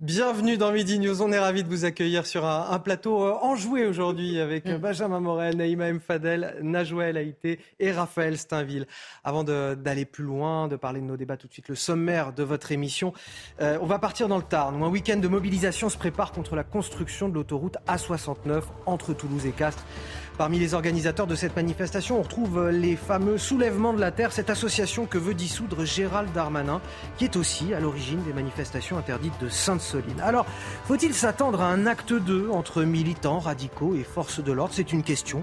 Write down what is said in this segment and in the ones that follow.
Bienvenue dans Midi News. On est ravis de vous accueillir sur un, plateau euh, enjoué aujourd'hui avec euh, Benjamin Morel, Naïma M. Fadel, Najouel Haïté et Raphaël Steinville. Avant d'aller plus loin, de parler de nos débats tout de suite, le sommaire de votre émission, euh, on va partir dans le Tarn où un week-end de mobilisation se prépare contre la construction de l'autoroute A69 entre Toulouse et Castres. Parmi les organisateurs de cette manifestation, on retrouve les fameux soulèvements de la Terre, cette association que veut dissoudre Gérald Darmanin, qui est aussi à l'origine des manifestations interdites de Sainte-Soline. Alors, faut-il s'attendre à un acte 2 entre militants, radicaux et forces de l'ordre? C'est une question.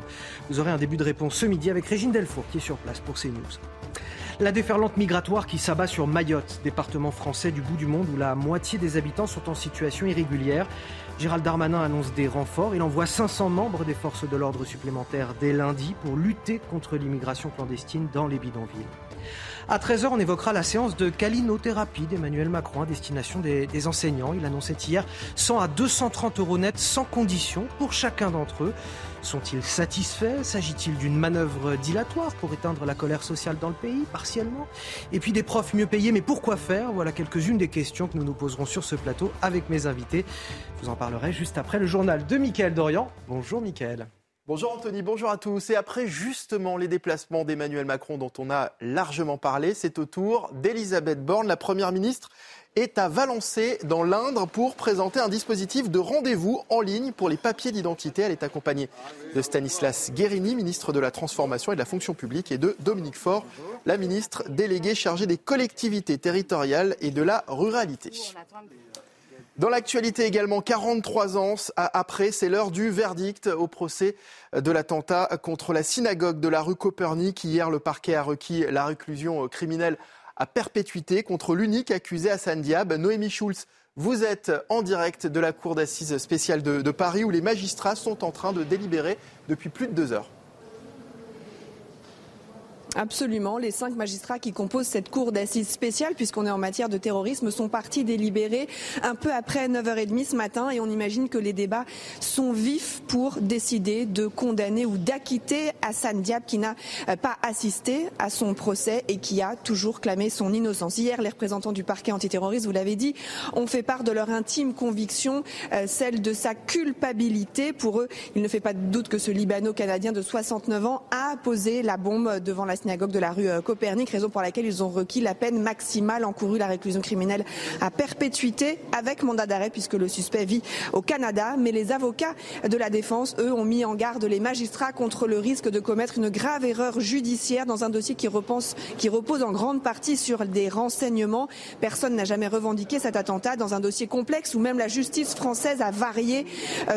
Vous aurez un début de réponse ce midi avec Régine Delfour, qui est sur place pour CNews. La déferlante migratoire qui s'abat sur Mayotte, département français du bout du monde où la moitié des habitants sont en situation irrégulière. Gérald Darmanin annonce des renforts. Il envoie 500 membres des forces de l'ordre supplémentaires dès lundi pour lutter contre l'immigration clandestine dans les bidonvilles. À 13h, on évoquera la séance de calinothérapie d'Emmanuel Macron à destination des, enseignants. Il annonçait hier 100 à 230 euros net sans condition pour chacun d'entre eux. Sont-ils satisfaits? S'agit-il d'une manœuvre dilatoire pour éteindre la colère sociale dans le pays, partiellement? Et puis des profs mieux payés, mais pourquoi faire? Voilà quelques-unes des questions que nous nous poserons sur ce plateau avec mes invités. Je vous en parlerai juste après le journal de Mickaël Dorian. Bonjour Mickaël. Bonjour Anthony, bonjour à tous. Et après justement les déplacements d'Emmanuel Macron dont on a largement parlé, c'est au tour d'Elisabeth Borne, la Première ministre, est à Valençay dans l'Indre pour présenter un dispositif de rendez-vous en ligne pour les papiers d'identité. Elle est accompagnée de Stanislas Guérini, ministre de la Transformation et de la Fonction publique, et de Dominique Faure, la ministre déléguée chargée des collectivités territoriales et de la ruralité. Dans l'actualité également, 43 ans après, c'est l'heure du verdict au procès de l'attentat contre la synagogue de la rue Copernic. Hier, le parquet a requis la réclusion criminelle à perpétuité contre l'unique accusé Hassan Diab. Noémie Schulz, vous êtes en direct de la cour d'assises spéciale de, de Paris où les magistrats sont en train de délibérer depuis plus de deux heures. Absolument. Les cinq magistrats qui composent cette cour d'assises spéciale, puisqu'on est en matière de terrorisme, sont partis délibérer un peu après 9h30 ce matin et on imagine que les débats sont vifs pour décider de condamner ou d'acquitter Hassan Diab qui n'a pas assisté à son procès et qui a toujours clamé son innocence. Hier, les représentants du parquet antiterroriste, vous l'avez dit, ont fait part de leur intime conviction, celle de sa culpabilité. Pour eux, il ne fait pas de doute que ce Libano-Canadien de 69 ans a posé la bombe devant la synagogue de la rue Copernic, raison pour laquelle ils ont requis la peine maximale encourue, la réclusion criminelle à perpétuité avec mandat d'arrêt puisque le suspect vit au Canada. Mais les avocats de la défense, eux, ont mis en garde les magistrats contre le risque de commettre une grave erreur judiciaire dans un dossier qui, repose en grande partie sur des renseignements. Personne n'a jamais revendiqué cet attentat dans un dossier complexe où même la justice française a varié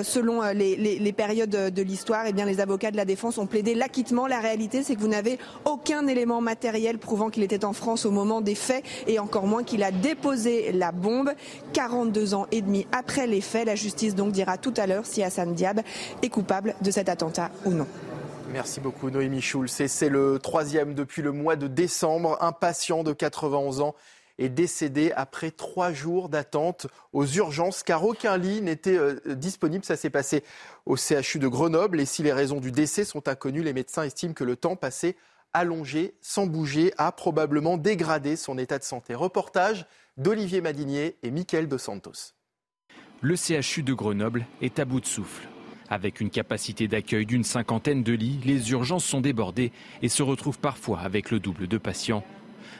selon les, les, périodes de l'histoire. Et bien, les avocats de la défense ont plaidé l'acquittement. La réalité, c'est que vous n'avez aucun élément matériel prouvant qu'il était en France au moment des faits et encore moins qu'il a déposé la bombe. 42 ans et demi après les faits, la justice donc dira tout à l'heure si Hassan Diab est coupable de cet attentat ou non. Merci beaucoup Noémie Schulz. C'est le troisième depuis le mois de décembre. Un patient de 91 ans est décédé après trois jours d'attente aux urgences car aucun lit n'était euh, disponible. Ça s'est passé au CHU de Grenoble et si les raisons du décès sont inconnues, les médecins estiment que le temps passé allongé, sans bouger, a probablement dégradé son état de santé. Reportage d'Olivier Madinier et Mickaël Dos Santos. Le CHU de Grenoble est à bout de souffle. Avec une capacité d'accueil d'une cinquantaine de lits, les urgences sont débordées et se retrouvent parfois avec le double de patients.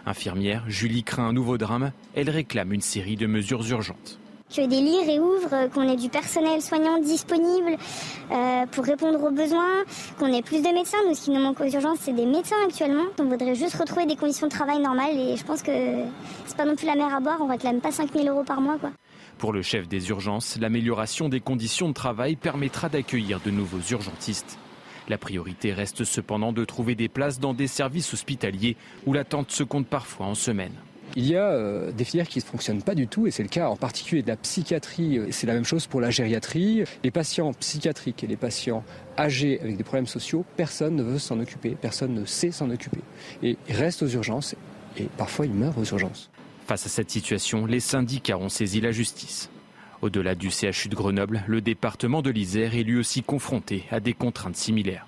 Infirmière, Julie craint un nouveau drame. Elle réclame une série de mesures urgentes que des lits réouvrent, qu'on ait du personnel soignant disponible euh, pour répondre aux besoins, qu'on ait plus de médecins. Nous, ce qui nous manque aux urgences, c'est des médecins actuellement. On voudrait juste retrouver des conditions de travail normales et je pense que c'est pas non plus la mer à boire. On réclame pas 5000 euros par mois, quoi. Pour le chef des urgences, l'amélioration des conditions de travail permettra d'accueillir de nouveaux urgentistes. La priorité reste cependant de trouver des places dans des services hospitaliers où l'attente se compte parfois en semaine. Il y a euh, des filières qui ne fonctionnent pas du tout et c'est le cas en particulier de la psychiatrie. C'est la même chose pour la gériatrie. Les patients psychiatriques et les patients âgés avec des problèmes sociaux, personne ne veut s'en occuper, personne ne sait s'en occuper. Et ils restent aux urgences et parfois ils meurent aux urgences. Face à cette situation, les syndicats ont saisi la justice. Au-delà du CHU de Grenoble, le département de l'Isère est lui aussi confronté à des contraintes similaires.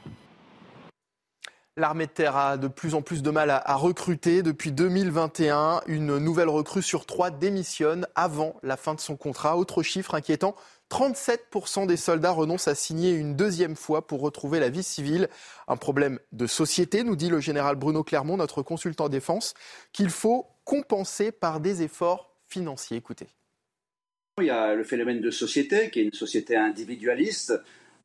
L'armée de terre a de plus en plus de mal à, recruter. Depuis 2021, une nouvelle recrue sur trois démissionne avant la fin de son contrat. Autre chiffre inquiétant, 37% des soldats renoncent à signer une deuxième fois pour retrouver la vie civile. Un problème de société, nous dit le général Bruno Clermont, notre consultant défense, qu'il faut compenser par des efforts financiers. Écoutez. Il y a le phénomène de société, qui est une société individualiste,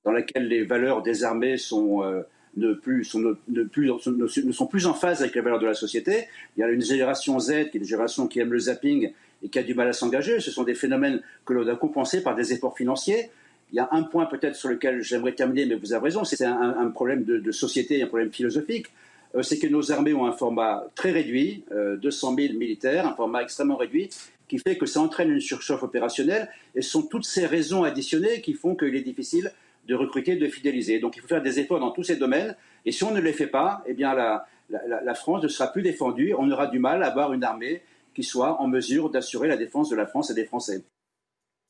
dans laquelle les valeurs des armées sont... Euh, ne, plus, sont, ne, plus, ne, sont plus en phase avec les valeurs de la société. Il y a une génération Z, qui est une génération qui aime le zapping et qui a du mal à s'engager. Ce sont des phénomènes que l'on a compensés par des efforts financiers. Il y a un point peut-être sur lequel j'aimerais terminer, mais vous avez raison, c'est un, problème de, société, un problème philosophique. Euh, c'est que nos armées ont un format très réduit, 200 euh, 000 militaires, un format extrêmement réduit, qui fait que ça entraîne une surchauffe opérationnelle. Et ce sont toutes ces raisons additionnées qui font qu'il est difficile de recruter, de fidéliser. Donc il faut faire des efforts dans tous ces domaines. Et si on ne les fait pas, eh bien la, France ne sera plus défendue. On aura du mal à avoir une armée qui soit en mesure d'assurer la défense de la France et des Français.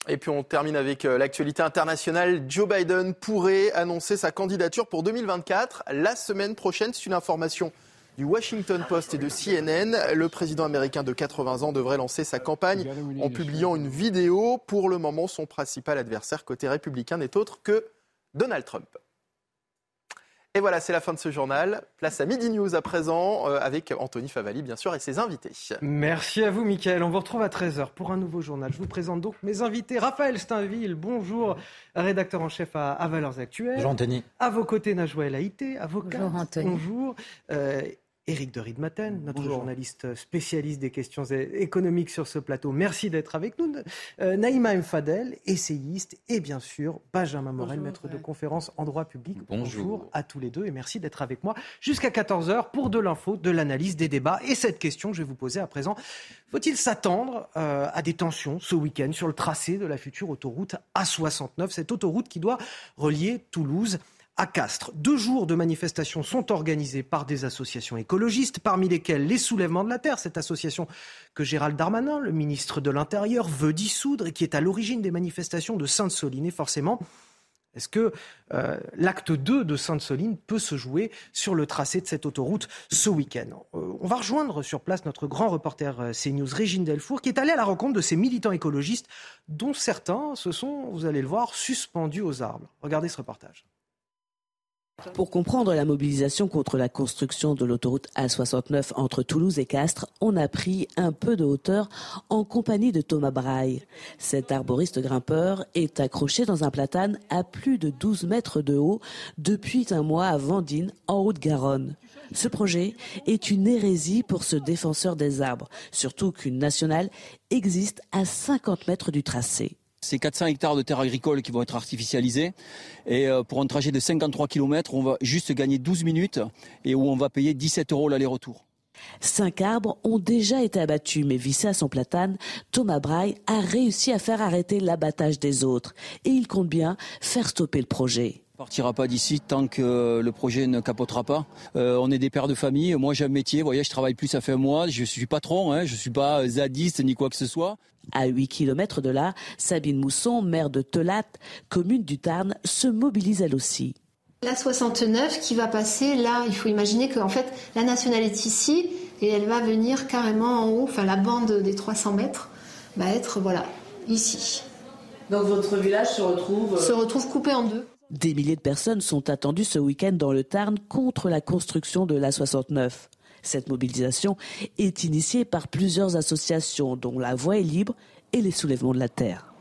Et puis on termine avec euh, l'actualité internationale. Joe Biden pourrait annoncer sa candidature pour 2024 la semaine prochaine. C'est une information du Washington Post et de CNN. Le président américain de 80 ans devrait lancer sa campagne en publiant une vidéo. Pour le moment, son principal adversaire côté républicain n'est autre que Donald Trump. Et voilà, c'est la fin de ce journal. Place à Midi News à présent, euh, avec Anthony Favali, bien sûr, et ses invités. Merci à vous, Mickaël. On vous retrouve à 13h pour un nouveau journal. Je vous présente donc mes invités. Raphaël Steinville, bonjour, rédacteur en chef à, Valeurs Actuelles. Bonjour, Anthony. À vos côtés, Najouel Haïté, avocat. Bonjour, Anthony. Bonjour. Euh, Éric de Ridmaten, notre journaliste spécialiste des questions économiques sur ce plateau. Merci d'être avec nous. Euh, Naïma M. Fadel, essayiste, et bien sûr Benjamin Morel, maître de conférence en droit public. Bonjour. à tous les deux et merci d'être avec moi jusqu'à 14h pour de l'info, de l'analyse, des débats. Et cette question que je vais vous poser à présent, faut-il s'attendre euh, à des tensions ce week-end sur le tracé de la future autoroute A69, cette autoroute qui doit relier Toulouse à Castres. Deux jours de manifestations sont organisés par des associations écologistes, parmi lesquelles les Soulèvements de la Terre, cette association que Gérald Darmanin, le ministre de l'Intérieur, veut dissoudre et qui est à l'origine des manifestations de Sainte-Soline. Et forcément, est-ce que euh, l'acte 2 de Sainte-Soline peut se jouer sur le tracé de cette autoroute ce week-end? Euh, On va rejoindre sur place notre grand reporter euh, CNews, Régine Delfour, qui est allée à la rencontre de ces militants écologistes, dont certains se sont, vous allez le voir, suspendus aux arbres. Regardez ce reportage. Pour comprendre la mobilisation contre la construction de l'autoroute A69 entre Toulouse et Castres, on a pris un peu de hauteur en compagnie de Thomas Braille. Cet arboriste grimpeur est accroché dans un platane à plus de 12 mètres de haut depuis un mois à Vendine, en Haute-Garonne. Ce projet est une hérésie pour ce défenseur des arbres, surtout qu'une nationale existe à 50 mètres du tracé. C'est 400 hectares de terres agricoles qui vont être artificialisés. Et euh, pour un trajet de 53 km, on va juste gagner 12 minutes et où on va payer 17 euros l'aller-retour. Cinq arbres ont déjà été abattus, mais vissé à son platane, Thomas Braille a réussi à faire arrêter l'abattage des autres. Et il compte bien faire stopper le projet. On partira pas d'ici tant que le projet ne capotera pas. Euh, on est des pères de famille. Moi, j'ai un métier. Vous voyez, je travaille plus, ça fait un mois. Je suis patron. Hein, je suis pas zadiste ni quoi que ce soit. À 8 km de là, Sabine Mousson, maire de Telat, commune du Tarn, se mobilise elle aussi. La 69 qui va passer là, il faut imaginer qu'en fait la nationale est ici et elle va venir carrément en haut, enfin la bande des 300 mètres va être voilà ici. Donc votre village se retrouve se retrouve coupé en deux. Des milliers de personnes sont attendues ce week-end dans le Tarn contre la construction de la 69. Cette mobilisation est initiée par plusieurs associations, dont La Voix est libre et les Soulèvements de la Terre.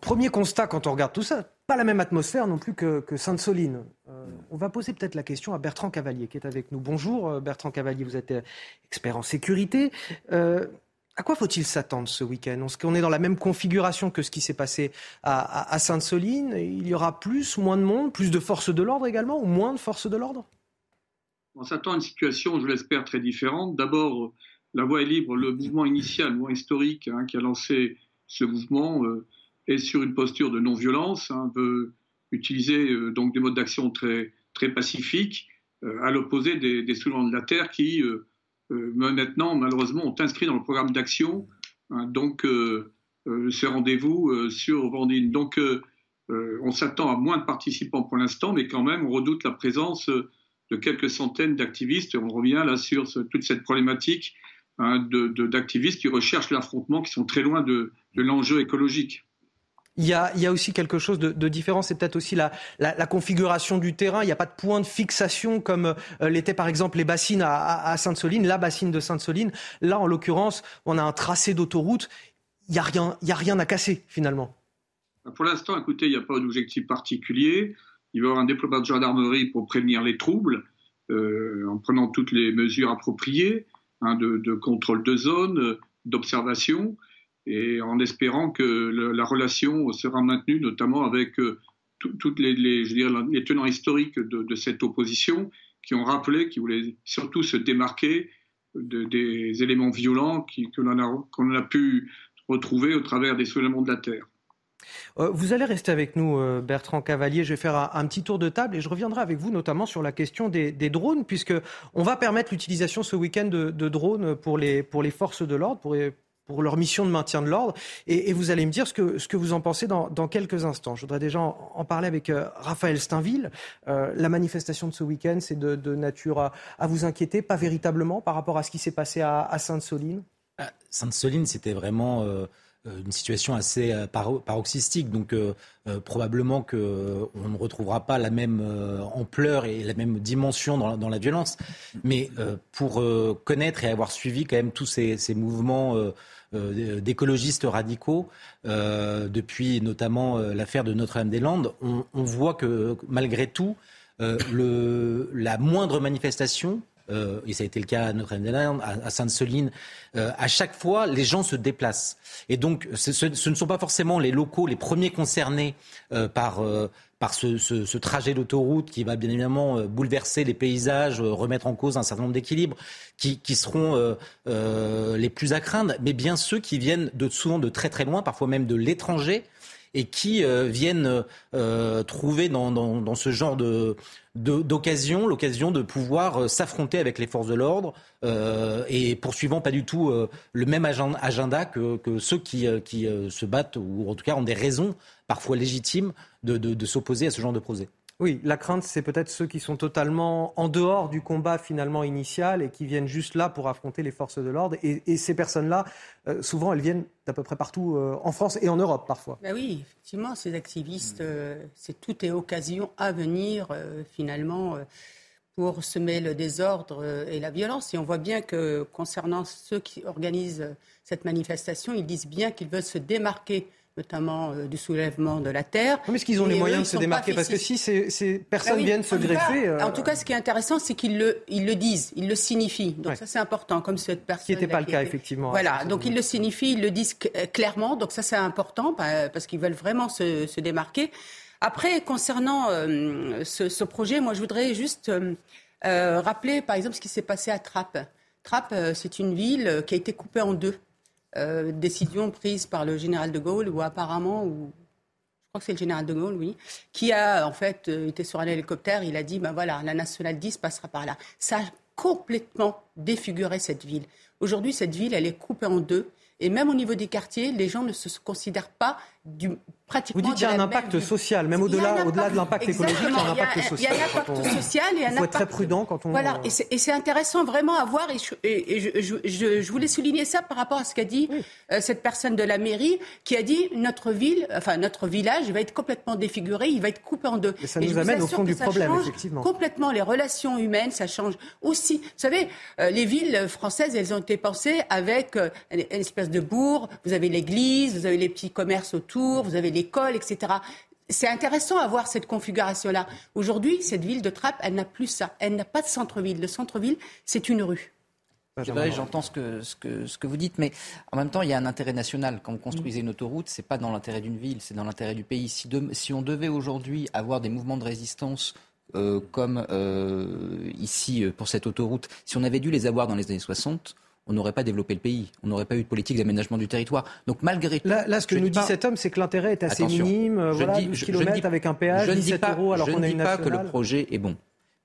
premier constat quand on regarde tout ça, pas la même atmosphère non plus que, Sainte-Soline. Euh, on va poser peut-être la question à Bertrand Cavalier qui est avec nous. Bonjour euh, Bertrand Cavalier, vous êtes euh, expert en sécurité. à quoi faut-il s'attendre ce week-end? Qu'on est dans la même configuration que ce qui s'est passé à, Sainte-Soline Il y aura plus, moins de monde, plus de forces de l'ordre également ou moins de forces de l'ordre? On s'attend à une situation, je l'espère, très différente. D'abord, la voie est libre, le mouvement initial, le mouvement historique hein, qui a lancé ce mouvement euh, est sur une posture de non-violence, hein, veut utiliser euh, donc des modes d'action très, pacifiques, euh, à l'opposé des, des de la terre qui maintenant malheureusement ont inscrit dans le programme d'action hein, donc ce rendez-vous sur Vendine. Donc on s'attend à moins de participants pour l'instant, mais quand même on redoute la présence de quelques centaines d'activistes. On revient là sur toute cette problématique hein, d'activistes qui recherchent l'affrontement, qui sont très loin de, l'enjeu écologique. Il y, a, aussi quelque chose de, différent, c'est peut-être aussi la, configuration du terrain. Il n'y a pas de point de fixation comme euh, l'était par exemple les bassines à, Sainte-Soline, la bassine de Sainte-Soline. Là, en l'occurrence, on a un tracé d'autoroute. Il n'y a, rien, a rien à casser finalement. Pour l'instant, écoutez, il n'y a pas d'objectif particulier. Il va y avoir un déploiement de gendarmerie pour prévenir les troubles, euh, en prenant toutes les mesures appropriées hein, de, contrôle de zone, d'observation, et en espérant que la relation sera maintenue, notamment avec euh, toutes les, tenants historiques de, cette opposition, qui ont rappelé qu'ils voulaient surtout se démarquer des éléments violents qu'on a, a pu retrouver au travers des soulèvements de la terre. Euh, vous allez rester avec nous, euh, Bertrand Cavalier. Je vais faire un, petit tour de table et je reviendrai avec vous notamment sur la question des, drones, puisque on va permettre l'utilisation ce week-end de, drones pour les, pour les forces de l'ordre, pour, pour leur mission de maintien de l'ordre. Et, vous allez me dire ce que, ce que vous en pensez dans, quelques instants. Je voudrais déjà en, parler avec euh, Raphaël Steinville. la manifestation de ce week-end, c'est de, nature à, vous inquiéter, pas véritablement par rapport à ce qui s'est passé à, Sainte-Soline? Sainte-Soline, c'était vraiment une situation assez euh, paroxystique. Donc euh, probablement qu'on ne retrouvera pas la même ampleur et la même dimension dans la, violence. Mais pour connaître et avoir suivi quand même tous ces, mouvements d'écologistes radicaux, depuis notamment l'affaire de Notre-Dame-des-Landes, on, voit que malgré tout, la moindre manifestation euh, et ça a été le cas à Notre-Dame-des-Landes, à, Sainte-Soline, euh, à chaque fois, les gens se déplacent. Et donc, ce, ne sont pas forcément les locaux les premiers concernés euh, par, par ce, ce, trajet d'autoroute qui va bien évidemment bouleverser les paysages, remettre en cause un certain nombre d'équilibres, qui, qui, seront les plus à craindre, mais bien ceux qui viennent de, souvent de très très loin, parfois même de l'étranger, et qui euh, viennent euh, trouver dans, ce genre de d'occasion, l'occasion de pouvoir euh, s'affronter avec les forces de l'ordre et poursuivant pas du tout le même agenda que, que ceux qui, qui se battent ou en tout cas ont des raisons parfois légitimes de, de, de s'opposer à ce genre de projet. Oui, la crainte, c'est peut-être ceux qui sont totalement en dehors du combat finalement initial et qui viennent juste là pour affronter les forces de l'ordre. Et, ces personnes-là, euh, souvent, elles viennent d'à peu près partout euh, en France et en Europe parfois. Ben oui, effectivement, ces activistes, euh, c'est tout est occasion à venir finalement pour semer le désordre et la violence. Et on voit bien que concernant ceux qui organisent cette manifestation, ils disent bien qu'ils veulent se démarquer notamment euh, du soulèvement de la terre. Mais est-ce qu'ils ont les moyens de se démarquer Parce que si ces, personnes ah viennent se greffer... En tout cas, ce qui est intéressant, c'est qu'ils le, ils le disent, ils le signifient. Donc ça, c'est important, comme cette personne... Ce qui n'était pas le cas, effectivement. Voilà, donc ils le signifient, ils le disent euh, clairement. Donc ça, c'est important, parce qu'ils veulent vraiment se, se, démarquer. Après, concernant euh, ce, projet, moi, je voudrais juste rappeler, par exemple, ce qui s'est passé à Trappes. Trappes, c'est une ville qui a été coupée en deux. Euh, décision prise par le général de Gaulle, ou apparemment, ou je crois que c'est le général de Gaulle, oui, qui a en fait euh, été sur un hélicoptère. Il a dit, ben voilà, la nationale 10 passera par là. Ça a complètement défiguré cette ville. Aujourd'hui, cette ville, elle est coupée en deux. Et même au niveau des quartiers, les gens ne se considèrent pas du, pratiquement. Vous dites qu'il y a un impact social, même au-delà, au-delà de l'impact écologique, il y a un impact social. Il y a un impact social et un Il faut être très prudent quand on. Voilà, et c'est intéressant vraiment à voir. Et, je, je, voulais souligner ça par rapport à ce qu'a dit euh, cette personne de la mairie, qui a dit notre ville, enfin notre village, va être complètement défiguré, il va être coupé en deux. Et ça nous amène au fond du problème, effectivement. Complètement les relations humaines, ça change aussi. Vous savez, euh, les villes françaises, elles ont été pensées avec euh, une espèce de bourg. Vous avez l'église, vous avez les petits commerces autour, vous avez l'école, etc. C'est intéressant à voir cette configuration-là. Aujourd'hui, cette ville de Trappes, elle n'a plus ça. Elle n'a pas de centre-ville. Le centre-ville, c'est une rue. J'entends ce que, ce, que, ce que vous dites, mais en même temps, il y a un intérêt national. Quand vous construisez une autoroute, ce n'est pas dans l'intérêt d'une ville, c'est dans l'intérêt du pays. Si, si on devait aujourd'hui avoir des mouvements de résistance euh, comme euh, ici euh, pour cette autoroute, si on avait dû les avoir dans les années 60, on n'aurait pas développé le pays, on n'aurait pas eu de politique d'aménagement du territoire. Donc malgré tout, là, ce que nous dit cet homme, c'est que l'intérêt est assez minime. Euh, voilà, dis, 12 km avec un péage, 17 euros alors qu'on a une nationale. Je ne dis pas que le projet est bon.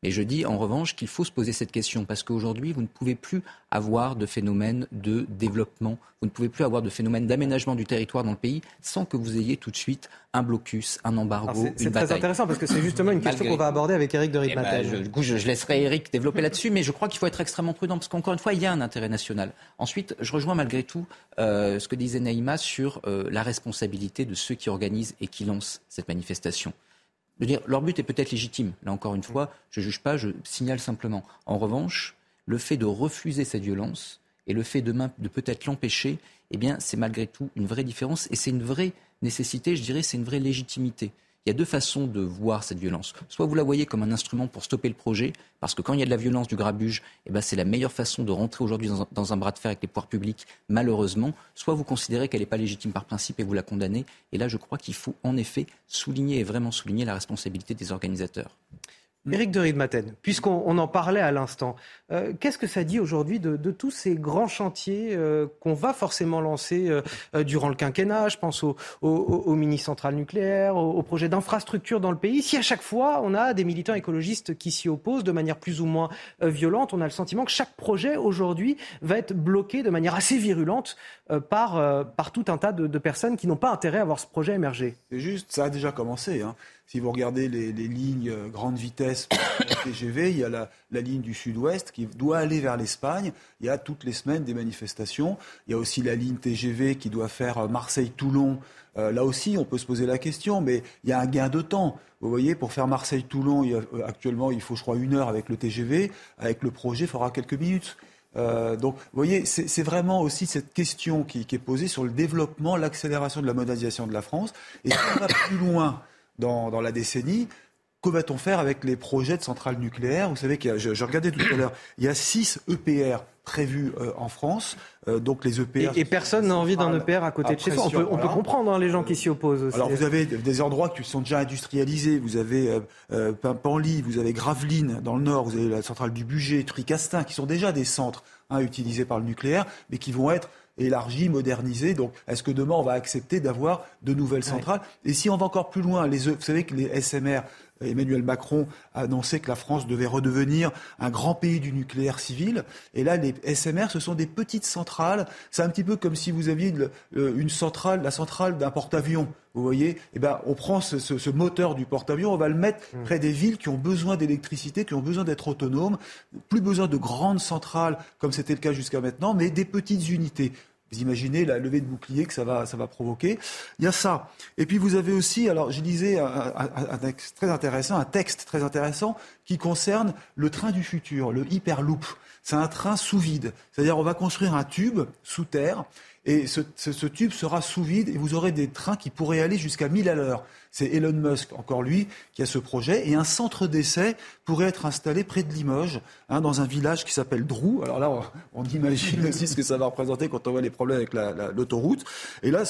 Mais je dis en revanche qu'il faut se poser cette question parce qu'aujourd'hui, vous ne pouvez plus avoir de phénomène de développement, vous ne pouvez plus avoir de phénomène d'aménagement du territoire dans le pays sans que vous ayez tout de suite un blocus, un embargo, une C'est très intéressant parce que c'est justement une question qu'on va aborder avec Eric de du coup, je, laisserai Eric développer là-dessus, mais je crois qu'il faut être extrêmement prudent parce qu'encore une fois, il y a un intérêt national. Ensuite, je rejoins malgré tout euh, ce que disait Naïma sur euh, la responsabilité de ceux qui organisent et qui lancent cette manifestation leur but est peut-être légitime. Là encore une fois, je ne juge pas, je signale simplement. En revanche, le fait de refuser cette violence et le fait de, de peut-être l'empêcher, eh bien, c'est malgré tout une vraie différence et c'est une vraie nécessité, je dirais, c'est une vraie légitimité. Il y a deux façons de voir cette violence. Soit vous la voyez comme un instrument pour stopper le projet, parce que quand il y a de la violence, du grabuge, eh ben c'est la meilleure façon de rentrer aujourd'hui dans, un bras de fer avec les pouvoirs publics, malheureusement. Soit vous considérez qu'elle n'est pas légitime par principe et vous la condamnez. Et là, je crois qu'il faut en effet souligner et vraiment souligner la responsabilité des organisateurs. Éric de Riedmaten, puisqu'on en parlait à l'instant, euh, qu'est-ce que ça dit aujourd'hui de, tous ces grands chantiers euh, qu'on va forcément lancer euh, durant le quinquennat? Je pense au, mini-centrales nucléaires, au, au projet d'infrastructure dans le pays. Si à chaque fois on a des militants écologistes qui s'y opposent de manière plus ou moins violente, on a le sentiment que chaque projet aujourd'hui va être bloqué de manière assez virulente par, par tout un tas de, personnes qui n'ont pas intérêt à voir ce projet émerger. C'est juste, ça a déjà commencé. Hein. Si vous regardez les, lignes euh, grande vitesse TGV, il y a la, ligne du sud-ouest qui doit aller vers l'Espagne. Il y a toutes les semaines des manifestations. Il y a aussi la ligne TGV qui doit faire euh, Marseille-Toulon. Euh, là aussi, on peut se poser la question, mais il y a un gain de temps. Vous voyez, pour faire Marseille-Toulon, actuellement, il faut, je crois, une heure avec le TGV. Avec le projet, il faudra quelques minutes. donc, vous voyez, c'est vraiment aussi cette question qui, qui, est posée sur le développement, l'accélération de la modernisation de la France. Et si on va plus loin dans, la décennie. Que va-t-on faire avec les projets de centrales nucléaires? Vous savez que je, regardais tout à l'heure, il y a 6 EPR prévus euh, en France. Euh, donc les EPR. Et, personne n'a envie d'un EPR à côté de chez soi. On peut, on peut comprendre hein, les gens qui s'y opposent aussi. Alors vous avez des endroits qui sont déjà industrialisés. Vous avez euh, euh Panly, vous avez Gravelines dans le nord, vous avez la centrale du Budget, Tricastin, qui sont déjà des centres hein, utilisés par le nucléaire, mais qui vont être élargi, modernisé. Donc, est-ce que demain, on va accepter d'avoir de nouvelles centrales? Et si on va encore plus loin, les, vous savez que les SMR, Emmanuel Macron a annoncé que la France devait redevenir un grand pays du nucléaire civil. Et là, les SMR, ce sont des petites centrales. C'est un petit peu comme si vous aviez une centrale, la centrale d'un porte-avions. Vous voyez, eh ben, on prend ce, moteur du porte-avions, on va le mettre mmh. près des villes qui ont besoin d'électricité, qui ont besoin d'être autonomes. Plus besoin de grandes centrales, comme c'était le cas jusqu'à maintenant, mais des petites unités. Vous imaginez la levée de bouclier que ça va, ça va provoquer. Il y a ça. Et puis vous avez aussi, alors je lisais un, texte très intéressant, un texte très intéressant qui concerne le train du futur, le Hyperloop. C'est un train sous vide. C'est-à-dire on va construire un tube sous terre et ce, ce, tube sera sous vide et vous aurez des trains qui pourraient aller jusqu'à 1000 à l'heure. C'est Elon Musk, encore lui, qui a ce projet. Et un centre d'essai pourrait être installé près de Limoges, hein, dans un village qui s'appelle Drou. Alors là, on, imagine aussi ce que ça va représenter quand on voit les problèmes avec l'autoroute. et là,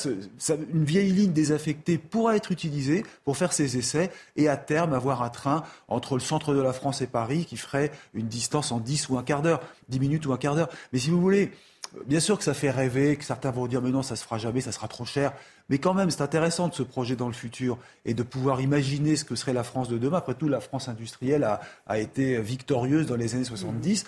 une vieille ligne désaffectée pourra être utilisée pour faire ces essais et à terme avoir un train entre le centre de la France et Paris qui ferait une distance en 10 ou un quart d'heure, 10 minutes ou un quart d'heure. Mais si vous voulez, Bien sûr que ça fait rêver, que certains vont dire mais non, ça se fera jamais, ça sera trop cher. Mais quand même, c'est intéressant de se projeter dans le futur et de pouvoir imaginer ce que serait la France de demain. Après tout, la France industrielle a, a été victorieuse dans les années 70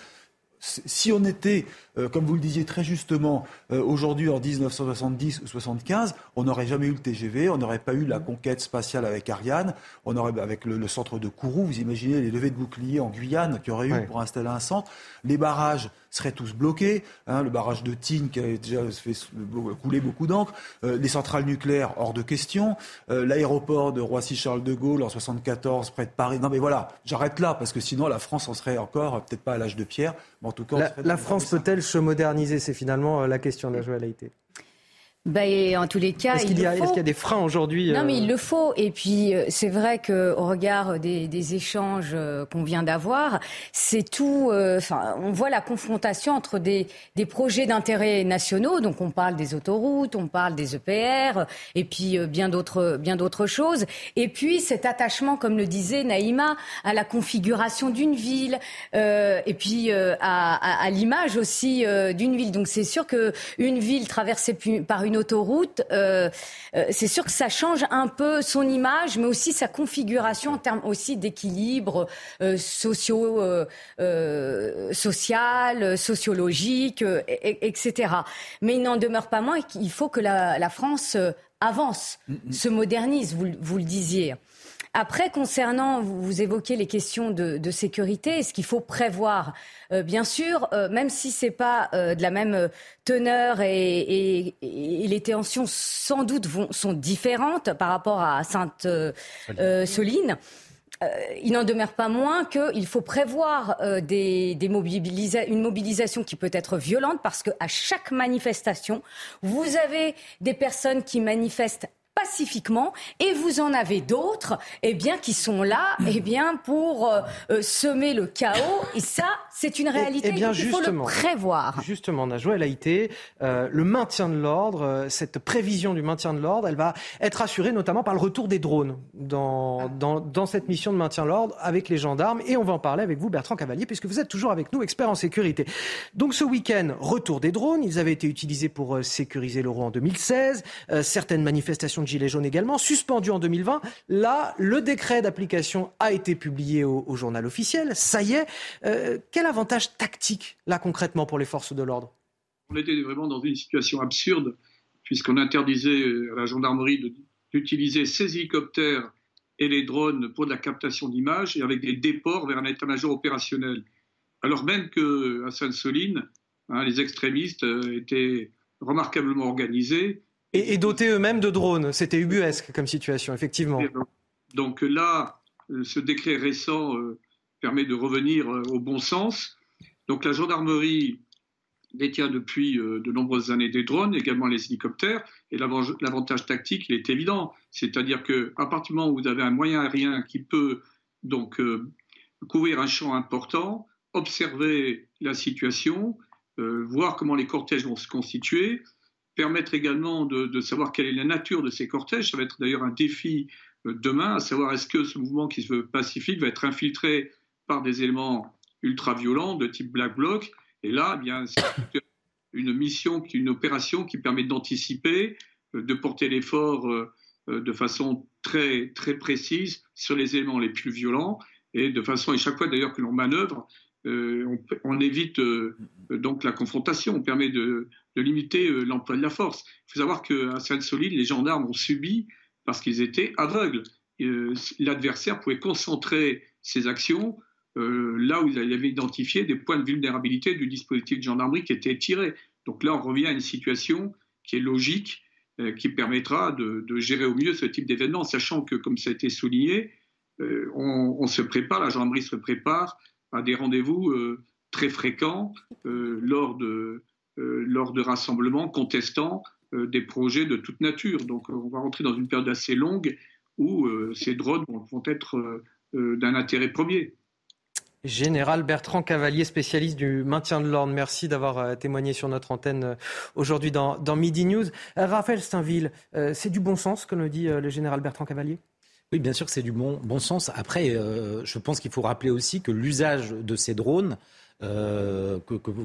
si on était, euh, comme vous le disiez très justement, euh, aujourd'hui en 1970 ou 75, on n'aurait jamais eu le TGV, on n'aurait pas eu la conquête spatiale avec Ariane, on aurait avec le, centre de Kourou, vous imaginez les levées de boucliers en Guyane qu'il y aurait eu pour installer un centre, les barrages seraient tous bloqués, hein, le barrage de Tignes qui a déjà fait couler beaucoup d'encre, euh, les centrales nucléaires hors de question, l'aéroport de Roissy-Charles de Gaulle en 74 près de Paris. Non mais voilà, j'arrête là parce que sinon la France en serait encore peut-être pas à l'âge de pierre, en tout cas, la, France peut-elle se moderniser C'est finalement euh, la question de la Ben, en tous les cas, est-ce qu'il y, y, a des freins aujourd'hui Non, mais il le faut. Et puis, c'est vrai que au regard des, des échanges qu'on vient d'avoir, c'est tout. Enfin, on voit la confrontation entre des, des projets d'intérêt nationaux. Donc, on parle des autoroutes, on parle des EPR, et puis bien d'autres, bien d'autres choses. Et puis, cet attachement, comme le disait Naïma, à la configuration d'une ville, et puis à, à, à l'image aussi d'une ville. Donc, c'est sûr que une ville traversée par une une autoroute, euh, euh, c'est sûr que ça change un peu son image, mais aussi sa configuration en termes aussi d'équilibre euh, socio, social, sociologique, etc. Mais il n'en demeure pas moins qu'il faut que la, France avance, mm, mm. se modernise, vous, vous le disiez. Après, concernant, vous, évoquez les questions de, sécurité, est-ce qu'il faut prévoir euh, Bien sûr, euh, même si c'est pas euh, de la même teneur et, les tensions sans doute vont, sont différentes par rapport à Sainte-Soline. il n'en demeure pas moins qu'il faut prévoir des, des une mobilisation qui peut être violente parce qu'à chaque manifestation, vous avez des personnes qui manifestent pacifiquement et vous en avez d'autres eh bien qui sont là eh bien pour euh, euh, semer le chaos et ça c'est une réalité et, bien, il faut le prévoir. Justement Najwa elle a été euh, le maintien de l'ordre cette prévision du maintien de l'ordre elle va être assurée notamment par le retour des drones dans, dans, dans cette mission de maintien de l'ordre avec les gendarmes et on va en parler avec vous Bertrand Cavalier puisque vous êtes toujours avec nous expert en sécurité. Donc ce week-end retour des drones ils avaient été utilisés pour sécuriser l'euro en 2016 certaines manifestations de Gilets jaunes également, suspendu en 2020. Là, le décret d'application a été publié au, journal officiel. Ça y est. Euh, quel avantage tactique, là, concrètement, pour les forces de l'ordre? On était vraiment dans une situation absurde, puisqu'on interdisait à la gendarmerie d'utiliser ses hélicoptères et les drones pour de la captation d'images et avec des déports vers un état-major opérationnel. Alors même qu'à Sainte-Soline, hein, les extrémistes euh, étaient remarquablement organisés et, dotés eux-mêmes de drones. C'était ubuesque comme situation, effectivement. Donc là, euh, ce décret récent euh, permet de revenir euh, au bon sens. Donc la gendarmerie détient depuis de nombreuses années des drones, également les hélicoptères, et l'avantage tactique, il est évident. C'est-à-dire qu'à partir du moment où vous avez un moyen aérien qui peut donc couvrir un champ important, observer la situation, voir comment les cortèges vont se constituer, permettre également de, savoir quelle est la nature de ces cortèges. Ça va être d'ailleurs un défi euh, demain, à savoir est-ce que ce mouvement qui se veut pacifique va être infiltré par des éléments ultra-violents de type Black Bloc. Et là, eh bien, c'est une mission, une opération qui permet d'anticiper, euh, de porter l'effort euh, de façon très, très précise sur les éléments les plus violents et de façon, et chaque fois d'ailleurs que l'on manœuvre, on, évite donc la confrontation, on permet de, limiter euh, l'emploi de la force. Il faut savoir qu'à Sainte-Soline, les gendarmes ont subi parce qu'ils étaient aveugles. Euh, l'adversaire pouvait concentrer ses actions euh, là où il avait identifié des points de vulnérabilité du dispositif de gendarmerie qui était tiré. Donc là, on revient à une situation qui est logique, qui permettra de, gérer au mieux ce type d'événement, sachant que, comme ça a été souligné, on, se prépare, la gendarmerie se prépare à des rendez-vous très fréquents lors de, euh, lors de rassemblements contestant euh, des projets de toute nature. Donc on va rentrer dans une période assez longue où euh, ces drones vont, être d'un intérêt premier. Général Bertrand Cavalier, spécialiste du maintien de l'ordre, merci d'avoir témoigné sur notre antenne aujourd'hui dans, Midi News. Raphaël Steinville, c'est du bon sens, comme le dit le général Bertrand Cavalier? Oui, bien sûr que c'est du bon, bon sens. Après, je pense qu'il faut rappeler aussi que l'usage de ces drones euh,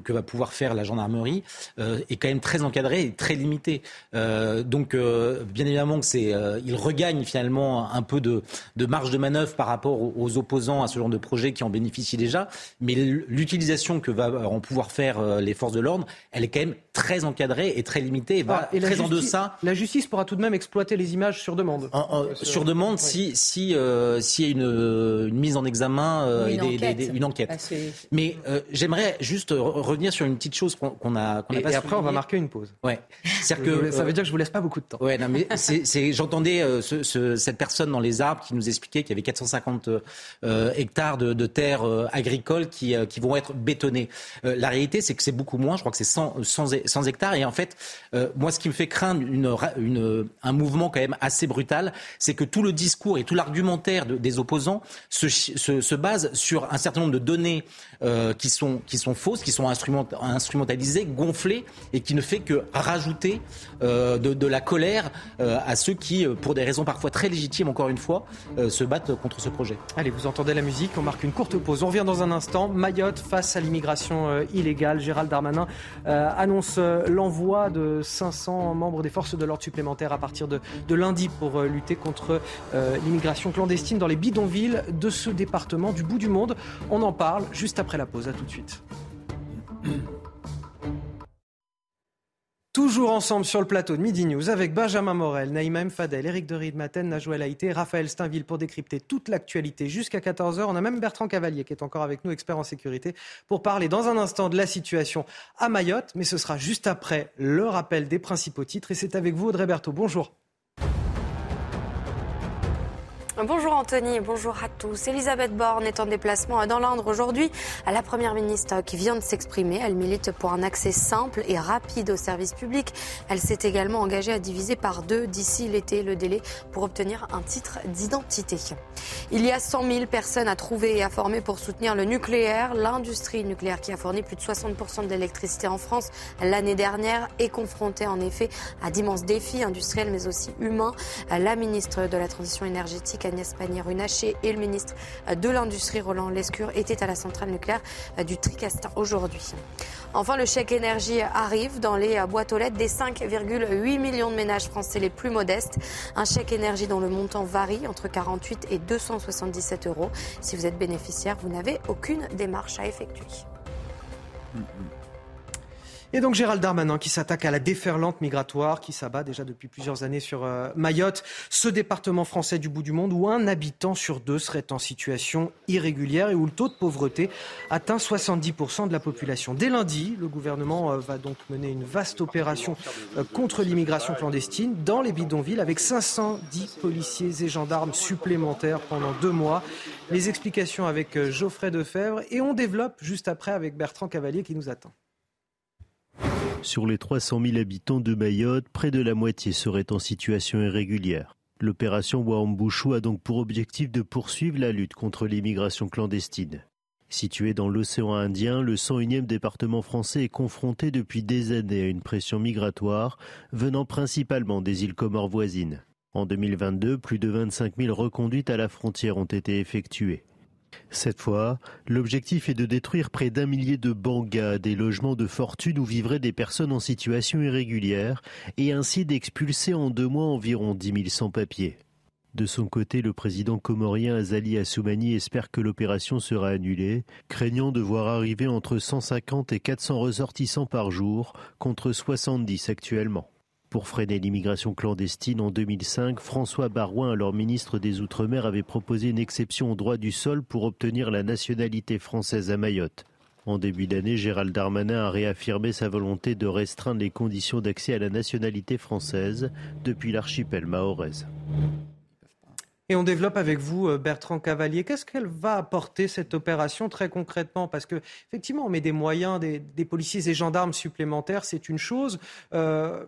que, va pouvoir faire la gendarmerie euh, est quand même très encadré et très limité. Euh, donc, bien évidemment, que c'est, il regagne finalement un peu de, marge de manœuvre par rapport aux, opposants à ce genre de projet qui en bénéficient déjà. Mais l'utilisation que va en pouvoir faire les forces de l'ordre, elle est quand même très encadrée et très limitée et va ah, très en deçà. La justice pourra tout de même exploiter les images sur demande. sur demande, si si s'il y a une, mise en examen une, enquête. une enquête. Ah, Mais j'aimerais juste revenir sur une petite chose qu'on a, qu'on a et, après, on va marquer une pause. Ouais. Que, ça veut dire que je vous laisse pas beaucoup de temps. Ouais, non, mais c'est, j'entendais ce, cette personne dans les arbres qui nous expliquait qu'il y avait 450 hectares de, de terres agricoles qui, qui vont être bétonnées. la réalité, c'est que c'est beaucoup moins. Je crois que c'est 100, 100, hectares. Et en fait, moi, ce qui me fait craindre une, une, un mouvement quand même assez brutal, c'est que tout le discours et tout l'argumentaire des opposants se, se, se, base sur un certain nombre de données euh, qui, sont, qui sont fausses, qui sont instrumentalisées, gonflées, et qui ne fait que rajouter euh, de, la colère euh, à ceux qui, pour des raisons parfois très légitimes, encore une fois, se battent contre ce projet. Allez, vous entendez la musique, on marque une courte pause. On revient dans un instant. Mayotte face à l'immigration illégale. Gérald Darmanin annonce l'envoi de 500 membres des forces de l'ordre supplémentaires à partir de, lundi pour lutter contre l'immigration clandestine dans les bidonvilles de ce département du bout du monde. On en parle juste après la pause. De suite. Toujours ensemble sur le plateau de Midi News avec Benjamin Morel, Naïma M. Fadel, Éric de Riedmaten, Najouel Haïté, Raphaël Steinville pour décrypter toute l'actualité jusqu'à 14h. On a même Bertrand Cavalier qui est encore avec nous, expert en sécurité, pour parler dans un instant de la situation à Mayotte. Mais ce sera juste après le rappel des principaux titres. Et c'est avec vous, Audrey Berthaud. Bonjour. Bonjour Anthony, bonjour à tous. Elisabeth Borne est en déplacement dans l'Indre aujourd'hui. La première ministre qui vient de s'exprimer, elle milite pour un accès simple et rapide aux services publics. Elle s'est également engagée à diviser par deux d'ici l'été le délai pour obtenir un titre d'identité. Il y a 100 000 personnes à trouver et à former pour soutenir le nucléaire. L'industrie nucléaire qui a fourni plus de 60% de l'électricité en France l'année dernière est confrontée en effet à d'immenses défis industriels mais aussi humains. La ministre de la Transition énergétique Agnès Pannier-Runacher et le ministre de l'Industrie Roland Lescure étaient à la centrale nucléaire du Tricastin aujourd'hui. Enfin, le chèque énergie arrive dans les boîtes aux lettres des 5,8 millions de ménages français les plus modestes. Un chèque énergie dont le montant varie entre 48 et 277 euros. Si vous êtes bénéficiaire, vous n'avez aucune démarche à effectuer. Et donc Gérald Darmanin qui s'attaque à la déferlante migratoire qui s'abat déjà depuis plusieurs années sur euh, Mayotte, ce département français du bout du monde où un habitant sur deux serait en situation irrégulière et où le taux de pauvreté atteint 70% de la population. Dès lundi, le gouvernement euh, va donc mener une vaste opération euh, contre l'immigration clandestine dans les bidonvilles avec 510 policiers et gendarmes supplémentaires pendant deux mois. Les explications avec Geoffrey Defebvre et on développe juste après avec Bertrand Cavalier qui nous attend. Sur les 300 000 habitants de Mayotte, près de la moitié seraient en situation irrégulière. L'opération Wambouchou a donc pour objectif de poursuivre la lutte contre l'immigration clandestine. Situé dans l'océan Indien, le 101e département français est confronté depuis des années à une pression migratoire venant principalement des îles Comores voisines. En 2022, plus de 25 000 reconduites à la frontière ont été effectuées. Cette fois, l'objectif est de détruire près d'un millier de bangas, des logements de fortune où vivraient des personnes en situation irrégulière, et ainsi d'expulser en deux mois environ 10 000 sans-papiers. De son côté, le président comorien Azali Assoumani espère que l'opération sera annulée, craignant de voir arriver entre 150 et 400 ressortissants par jour, contre 70 actuellement. Pour freiner l'immigration clandestine en 2005, François Barouin, alors ministre des Outre-mer, avait proposé une exception au droit du sol pour obtenir la nationalité française à Mayotte. En début d'année, Gérald Darmanin a réaffirmé sa volonté de restreindre les conditions d'accès à la nationalité française depuis l'archipel mahoraise. Et on développe avec vous, euh, Bertrand Cavalier. Qu'est-ce qu'elle va apporter cette opération très concrètement? Parce que effectivement, on met des moyens, des, policiers et gendarmes supplémentaires, c'est une chose. Euh,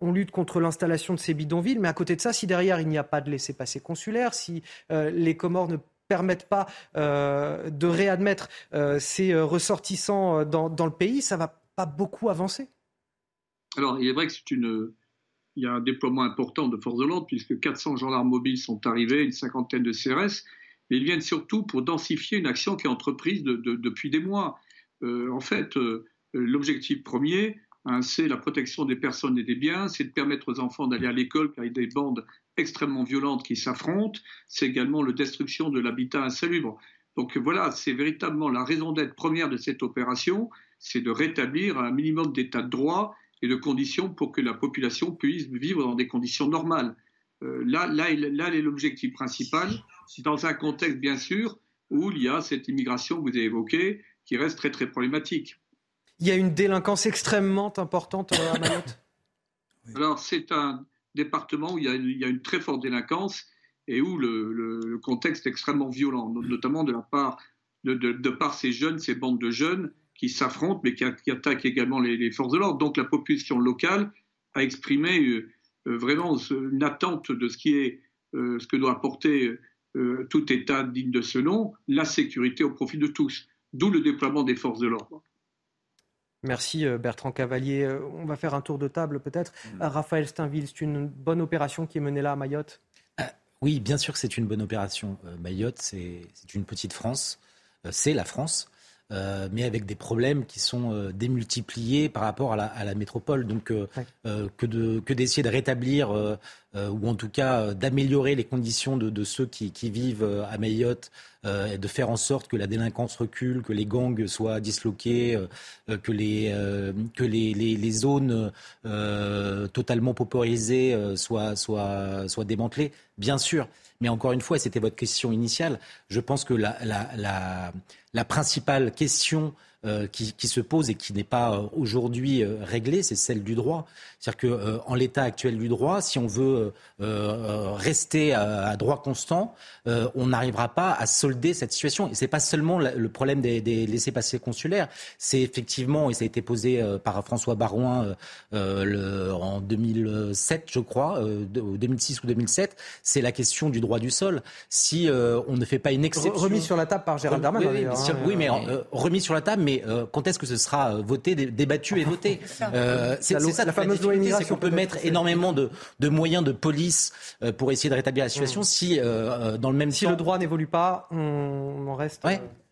on lutte contre l'installation de ces bidonvilles, mais à côté de ça, si derrière il n'y a pas de laissez-passer consulaire, si euh, les Comores ne permettent pas euh, de réadmettre euh, ces ressortissants dans, le pays, ça va pas beaucoup avancer. Alors, il est vrai que c'est une, il y a un déploiement important de forces de l'ordre, puisque 400 gendarmes mobiles sont arrivés, une cinquantaine de CRS, mais ils viennent surtout pour densifier une action qui est entreprise depuis des mois. en fait, l'objectif premier, Hein, c'est la protection des personnes et des biens, c'est de permettre aux enfants d'aller à l'école car il y a des bandes extrêmement violentes qui s'affrontent, c'est également la destruction de l'habitat insalubre. Donc voilà, c'est véritablement la raison d'être première de cette opération, c'est de rétablir un minimum d'état de droit et de conditions pour que la population puisse vivre dans des conditions normales. Euh, là, là, là, est l'objectif principal, dans un contexte bien sûr où il y a cette immigration que vous avez évoquée, qui reste très très problématique. Il y a une délinquance extrêmement importante euh, à Mayotte. Alors c'est un département où il y, a une, très forte délinquance et où le, contexte est extrêmement violent, notamment de la part de, de, par ces jeunes, ces bandes de jeunes qui s'affrontent, mais qui, attaquent également les, forces de l'ordre. Donc la population locale a exprimé euh, euh, vraiment une attente de ce qui est, ce que doit apporter tout État digne de ce nom, la sécurité au profit de tous. D'où le déploiement des forces de l'ordre. Merci euh, Bertrand Cavalier. Euh, on va faire un tour de table peut-être. Mm. Euh, Raphaël Steinville, c'est une bonne opération qui est menée là à Mayotte? Oui, bien sûr que c'est une bonne opération. Mayotte, c'est une petite France. c'est la France. Mais avec des problèmes qui sont démultipliés par rapport à la, métropole. Donc, que d'essayer de, rétablir, ou en tout cas d'améliorer les conditions de, ceux qui, qui vivent à Mayotte euh, et de faire en sorte que la délinquance recule, que les gangs soient disloqués, euh, que les, euh, que les, les, zones totalement pauperisées soient, soient, soient démantelées, bien sûr. Mais encore une fois, c'était votre question initiale, je pense que la, principale question euh, qui, se pose et qui n'est pas euh, aujourd'hui euh, réglée, c'est celle du droit. C'est-à-dire qu'en l'état actuel du droit, si on veut rester à, droit constant, on n'arrivera pas à solder cette situation. Et c'est pas seulement le problème des, des laissés-passer consulaires, c'est effectivement, et ça a été posé par François Barouin le, en 2007, je crois, 2006 ou 2007, c'est la question du droit du sol. Si on ne fait pas une exception... Remis sur la table par Gérald Darmanin, oui, oui, mais hein. remis sur la table, mais euh, quand est-ce que ce sera euh, voté, débattu et voté euh, C'est ça la, fameuse loi c'est qu'on peut mettre énormément de, moyens de police pour essayer de rétablir la situation. Mm. Si dans le même si le droit n'évolue pas, on, en reste.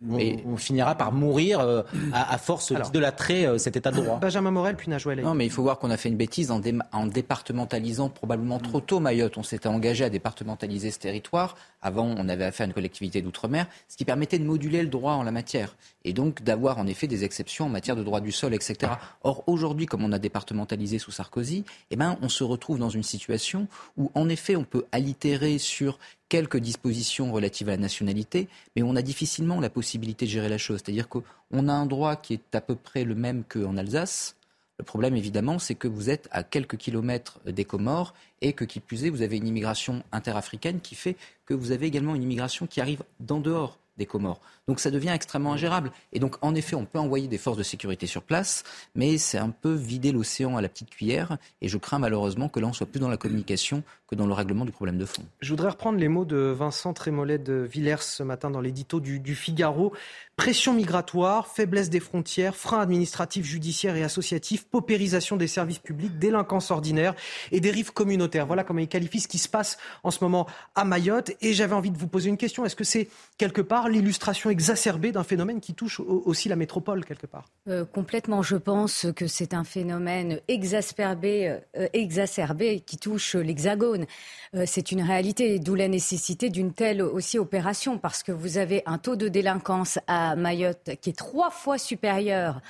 Mais on, finira par mourir euh, à, force de l'attrait euh, cet état de droit. Benjamin Morel, puis Najouel. Non, mais il faut voir qu'on a fait une bêtise en, en départementalisant probablement trop tôt Mayotte. On s'était engagé à départementaliser ce territoire. Avant, on avait affaire à une collectivité d'outre-mer, ce qui permettait de moduler le droit en la matière. Et donc d'avoir en effet des exceptions en matière de droit du sol, etc. Or, aujourd'hui, comme on a départementalisé sous Sarkozy, eh ben, on se retrouve dans une situation où, en effet, on peut allitérer sur quelques dispositions relatives à la nationalité, mais on a difficilement la possibilité de gérer la chose. C'est-à-dire qu'on a un droit qui est à peu près le même qu'en Alsace. Le problème, évidemment, c'est que vous êtes à quelques kilomètres des Comores et que, qui plus est, vous avez une immigration interafricaine qui fait que vous avez également une immigration qui arrive d'en dehors des Comores. Donc ça devient extrêmement ingérable. Et donc en effet, on peut envoyer des forces de sécurité sur place, mais c'est un peu vider l'océan à la petite cuillère. Et je crains malheureusement que là, on soit plus dans la communication que dans le règlement du problème de fond. Je voudrais reprendre les mots de Vincent Trémollet de Villers ce matin dans l'édito du, du, Figaro. Pression migratoire, faiblesse des frontières, freins administratifs, judiciaires et associatifs, paupérisation des services publics, délinquance ordinaire et dérives communautaires. Voilà comment il qualifie ce qui se passe en ce moment à Mayotte. Et j'avais envie de vous poser une question. Est-ce que c'est quelque part l'illustration exacerbée d'un phénomène qui touche aussi la métropole quelque part euh, Complètement. Je pense que c'est un phénomène exacerbé, euh, exacerbé qui touche l'Hexagone. Euh, c'est une réalité, d'où la nécessité d'une telle aussi opération, parce que vous avez un taux de délinquance à Mayotte qui est trois fois supérieur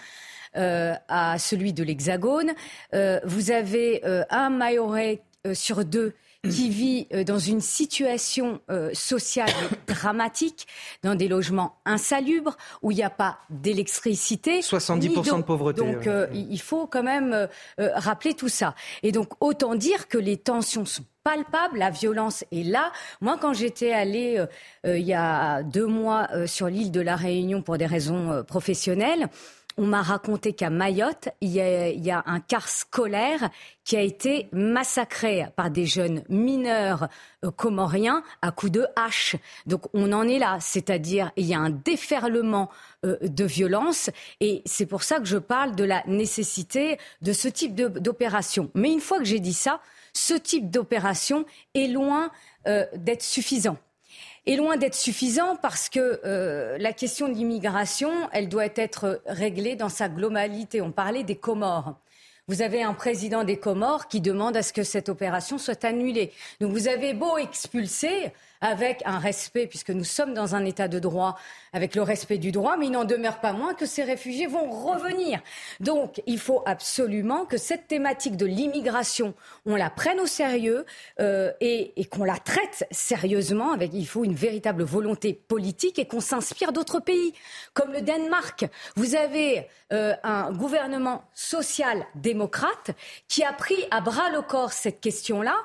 à celui de l'Hexagone. Vous avez un Mayorais sur deux qui vit dans une situation sociale dramatique, dans des logements insalubres, où il n'y a pas d'électricité. 70% de pauvreté. Donc il faut quand même rappeler tout ça. Et donc autant dire que les tensions sont palpable, la violence est là. Moi, quand j'étais allée euh, euh, il y a deux mois euh, sur l'île de la Réunion pour des raisons professionnelles, on m'a raconté qu'à Mayotte, il y, a, un quart scolaire qui a été massacré par des jeunes mineurs comoriens à coups de hache. Donc on en est là, c'est-à-dire il y a un déferlement de violence et c'est pour ça que je parle de la nécessité de ce type d'opération. Mais une fois que j'ai dit ça, ce type d'opération est loin euh, d'être suffisant est loin d'être suffisant parce que euh, la question de l'immigration, elle doit être réglée dans sa globalité. On parlait des Comores. Vous avez un président des Comores qui demande à ce que cette opération soit annulée. Donc vous avez beau expulser, avec un respect, puisque nous sommes dans un état de droit, avec le respect du droit, mais il n'en demeure pas moins que ces réfugiés vont revenir. Donc, il faut absolument que cette thématique de l'immigration, on la prenne au sérieux euh, et, qu'on la traite sérieusement. Avec, il faut une véritable volonté politique et qu'on s'inspire d'autres pays, comme le Danemark. Vous avez euh, un gouvernement social-démocrate qui a pris à bras le corps cette question-là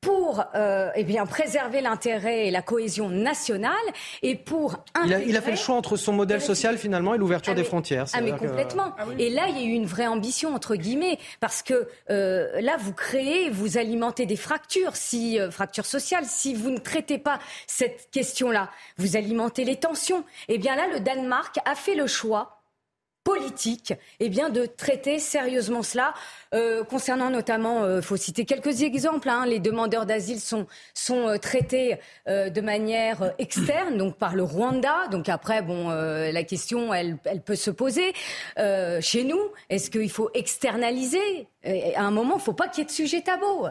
pour euh, eh bien, préserver l'intérêt et la cohésion nationale et pour il a, il a, fait le choix entre son modèle social finalement et l'ouverture ah, des mais, frontières. Ah mais complètement. Ah, oui. Et là, il y a eu une vraie ambition entre guillemets parce que euh, là, vous créez, vous alimentez des fractures, si euh, fractures sociales. Si vous ne traitez pas cette question-là, vous alimentez les tensions. Et eh bien là, le Danemark a fait le choix politique eh bien, de traiter sérieusement cela. Euh, concernant notamment, il euh, faut citer quelques exemples, hein, les demandeurs d'asile sont, sont euh, traités de manière externe, donc par le Rwanda. Donc après, bon, la question, elle, elle, peut se poser. chez nous, est-ce qu'il faut externaliser à un moment, il ne faut pas qu'il y ait de sujet tabou.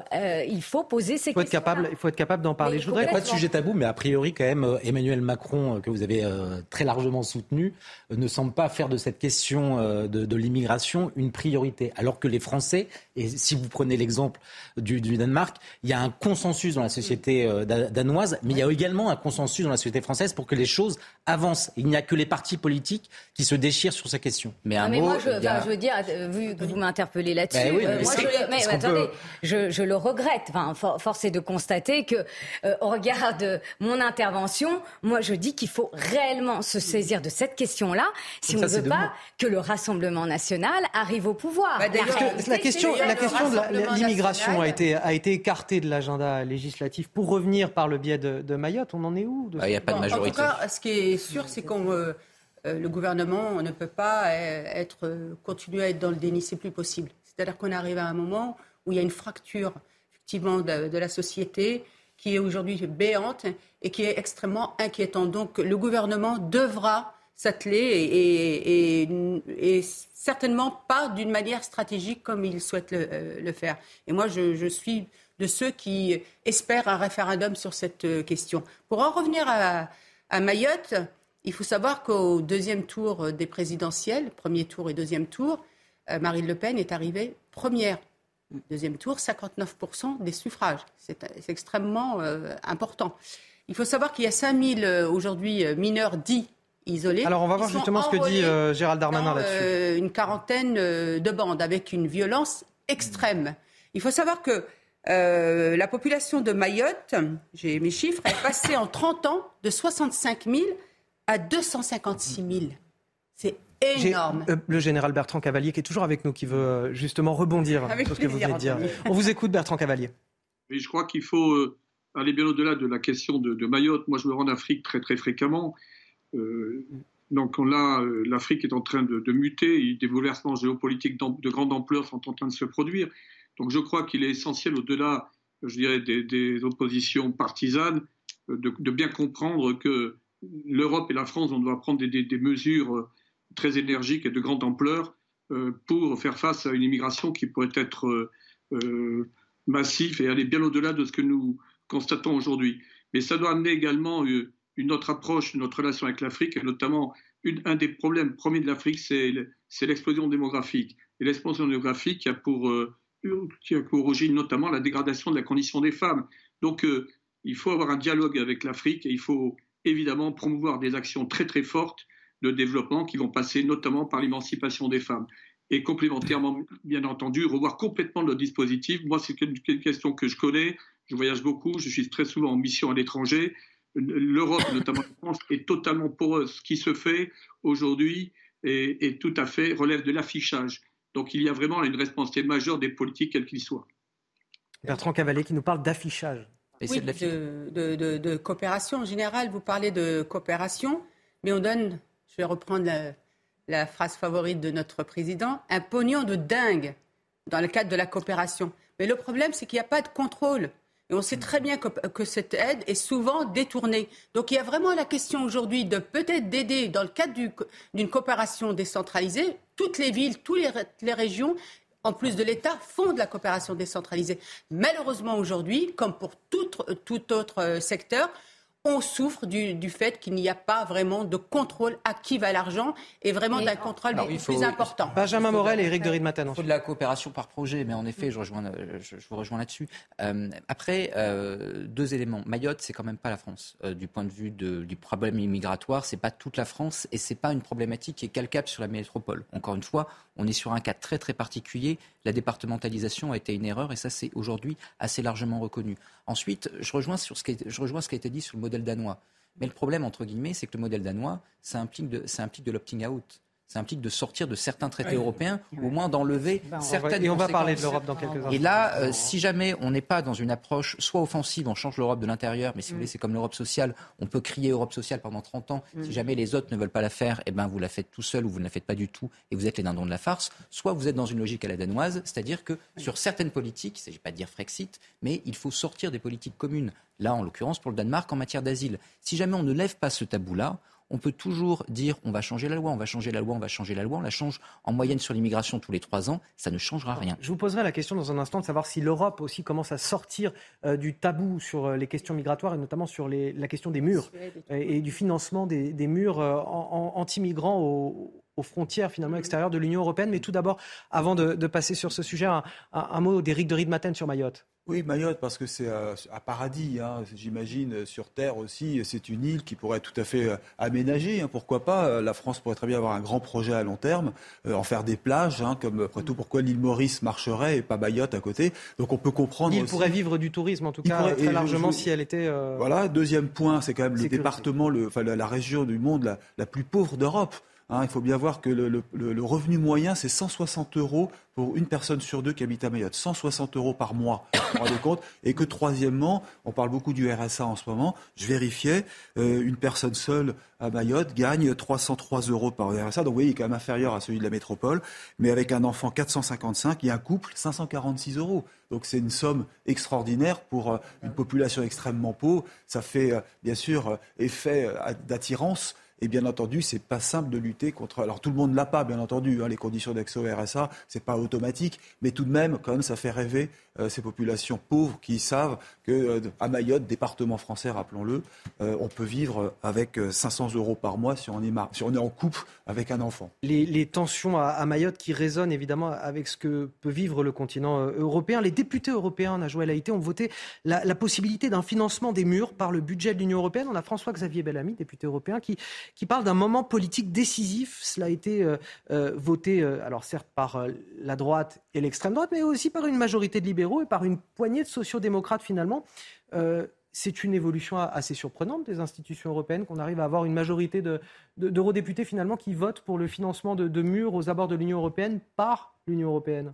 il faut poser ces faut questions. Être capable, il faut être capable d'en parler. Mais Je voudrais pas de sujet tabou, mais a priori, quand même, Emmanuel Macron, que vous avez très largement soutenu, ne semble pas faire de cette question de, de l'immigration une priorité, alors que les Français et si vous prenez l'exemple du, du, Danemark, il y a un consensus dans la société euh, danoise, mais il y a également un consensus dans la société française pour que les choses avancent. Il n'y a que les partis politiques qui se déchirent sur ces questions. Mais un mais mot, moi, je, a... enfin, je, veux dire, euh, vu que vous m'interpellez là-dessus, ben oui, euh, moi, je, mais, attendez, peut... je, je, le regrette. Enfin, for, force est de constater que, euh, au regard de mon intervention, moi, je dis qu'il faut réellement se saisir de cette question-là si on ne veut pas que le Rassemblement national arrive au pouvoir. Bah, la, la question, la question de l'immigration a été, a été écartée de l'agenda législatif pour revenir par le biais de, de Mayotte. On en est où Il n'y a pas de majorité. En tout cas, ce qui est sûr, c'est qu'on euh, le gouvernement ne peut pas être, continuer à être dans le déni, c'est plus possible. C'est-à-dire qu'on arrive à un moment où il y a une fracture effectivement de, de la société qui est aujourd'hui béante et qui est extrêmement inquiétante. Donc le gouvernement devra s'atteler et, certainement pas d'une manière stratégique comme il souhaite le, euh, faire. Et moi, je, suis de ceux qui espèrent un référendum sur cette euh, question. Pour en revenir à, Mayotte, il faut savoir qu'au deuxième tour des présidentielles, premier tour et deuxième tour, euh, Marine Le Pen est arrivée première. Deuxième tour, 59% des suffrages. C'est extrêmement euh, important. Il faut savoir qu'il y a 5000 aujourd'hui mineurs dits isolés. Alors on va voir justement ce que dit euh, Gérald Darmanin là-dessus. Euh, une quarantaine euh, de bandes avec une violence extrême. Il faut savoir que euh, la population de Mayotte, j'ai mes chiffres, est passée en 30 ans de 65 000 à 256 000. C'est énorme. Euh, le général Bertrand Cavalier qui est toujours avec nous, qui veut justement rebondir avec sur ce que vous venez de dire. On vous écoute Bertrand Cavalier. Mais je crois qu'il faut aller bien au-delà de la question de, de Mayotte. Moi je me rends en Afrique très très fréquemment. Euh, donc là, euh, l'Afrique est en train de, muter, des bouleversements géopolitiques de grande ampleur sont en train de se produire. Donc je crois qu'il est essentiel, au-delà, je dirais, des, oppositions partisanes, euh, de, bien comprendre que l'Europe et la France, on doit prendre des, des, mesures très énergiques et de grande ampleur pour faire face à une immigration qui pourrait être massive et aller bien au-delà de ce que nous constatons aujourd'hui. Mais ça doit amener également une autre approche notre relation avec l'Afrique, et notamment un des problèmes premiers de l'Afrique, c'est l'explosion démographique. Et l'explosion démographique qui a, pour, euh, qui a pour origine notamment la dégradation de la condition des femmes. Donc euh, il faut avoir un dialogue avec l'Afrique et il faut évidemment promouvoir des actions très très fortes de développement qui vont passer notamment par l'émancipation des femmes. Et complémentairement, bien entendu, revoir complètement le dispositif. Moi, c'est une question que je connais. Je voyage beaucoup, je suis très souvent en mission à l'étranger l'Europe, notamment la France, est totalement poreuse. Ce qui se fait aujourd'hui est, est, tout à fait relève de l'affichage. Donc il y a vraiment une responsabilité majeure des politiques, quels qu'ils soient. Bertrand Cavalier qui nous parle d'affichage. Oui, de, de, de, de, coopération en général. Vous parlez de coopération, mais on donne, je vais reprendre la, la phrase favorite de notre président, un pognon de dingue dans le cadre de la coopération. Mais le problème, c'est qu'il n'y a pas de contrôle. Et on sait très bien que, cette aide est souvent détournée. Donc il y a vraiment la question aujourd'hui de peut-être d'aider dans le cadre d'une coopération décentralisée. Toutes les villes, toutes les, régions en plus de l'État, font de la coopération décentralisée. Malheureusement, aujourd'hui, comme pour tout, tout, autre secteur, on souffre du, fait qu'il n'y a pas vraiment de contrôle à qui va l'argent et vraiment d'un contrôle plus important. Benjamin Morel et Eric de Ridmaten. Il faut de la coopération par projet, mais en effet, je, rejoins, je, vous rejoins là-dessus. Euh, après, euh, deux éléments. Mayotte, c'est quand même pas la France. Euh, du point de vue du problème immigratoire, c'est pas toute la France et c'est pas une problématique qui est calcable sur la métropole. Encore une fois, on est sur un cas très très particulier. La départementalisation a été une erreur et ça, c'est aujourd'hui assez largement reconnu. Ensuite, je rejoins, sur ce qui je rejoins ce qui a été dit sur le modèle danois. Mais le problème, entre guillemets, c'est que le modèle danois, implique de, ça implique de l'opting out ça implique de sortir de certains traités européens, au moins d'enlever ben, certaines. Et on va parler de l'Europe dans quelques instants. Et là, euh, si jamais on n'est pas dans une approche soit offensive, on change l'Europe de l'intérieur, mais si vous mm. voulez, c'est comme l'Europe sociale, on peut crier Europe sociale pendant 30 ans. Si mm. jamais les autres ne veulent pas la faire, eh ben vous la faites tout seul ou vous ne la faites pas du tout et vous êtes les dindons de la farce. Soit vous êtes dans une logique à la danoise, c'est-à-dire que sur certaines politiques, il ne s'agit pas de dire Frexit, mais il faut sortir des politiques communes. Là, en l'occurrence, pour le Danemark, en matière d'asile. Si jamais on ne lève pas ce tabou-là, on peut toujours dire on va changer la loi, on va changer la loi, on va changer la loi. On la change en moyenne sur l'immigration tous les trois ans. Ça ne changera rien. Je vous poserai la question dans un instant de savoir si l'Europe aussi commence à sortir euh, du tabou sur euh, les questions migratoires et notamment sur la question des murs et, du financement des, murs euh, anti-migrants aux, frontières finalement extérieures de l'Union européenne. Mais tout d'abord, avant de, passer sur ce sujet, un, un mot d'Éric de Riedmaten sur Mayotte. Oui, Mayotte, parce que c'est euh, un paradis, hein, j'imagine, euh, sur Terre aussi. C'est une île qui pourrait être tout à fait euh, aménagée. Hein, pourquoi pas La France pourrait très bien avoir un grand projet à long terme, en faire des plages, hein, comme après tout, pourquoi l'île Maurice marcherait et pas Mayotte à côté. Donc on peut comprendre. L'île pourrait vivre du tourisme, en tout cas, très largement, si elle était. Voilà, deuxième point, c'est quand même le département, le, enfin, la, région du monde la plus pauvre d'Europe. Hein, il faut bien voir que le, revenu moyen, c'est 160 euros pour une personne sur deux qui habite à Mayotte. 160 euros par mois, rendez compte Et que troisièmement, on parle beaucoup du RSA en ce moment, je vérifiais, euh, une personne seule à Mayotte gagne 303 euros par RSA, donc vous voyez, il est quand même inférieur à celui de la métropole, mais avec un enfant 455 et un couple 546 euros. Donc c'est une somme extraordinaire pour euh, une population extrêmement pauvre. Ça fait euh, bien sûr effet d'attirance et bien entendu, c'est pas simple de lutter contre. Alors tout le monde l'a pas, bien entendu. Hein, les conditions d'accès au RSA, c'est pas automatique, mais tout de même, quand même, ça fait rêver ces populations pauvres qui savent que euh, à Mayotte, département français, rappelons-le, euh, on peut vivre avec 500 euros par mois si on est, en couple avec un enfant. Les, tensions à, Mayotte qui résonnent évidemment avec ce que peut vivre le continent européen. Les députés européens, Najouel Haïté, ont voté la, possibilité d'un financement des murs par le budget de l'Union européenne. On a François-Xavier Bellamy, député européen, qui parle d'un moment politique décisif. Cela a été euh, euh, voté, euh, alors certes par la droite et l'extrême droite, mais aussi par une majorité de libéraux et par une poignée de sociodémocrates finalement. c'est une évolution assez surprenante des institutions européennes qu'on arrive à avoir une majorité d'eurodéputés finalement qui votent pour le financement de, murs aux abords de l'Union européenne par l'Union européenne.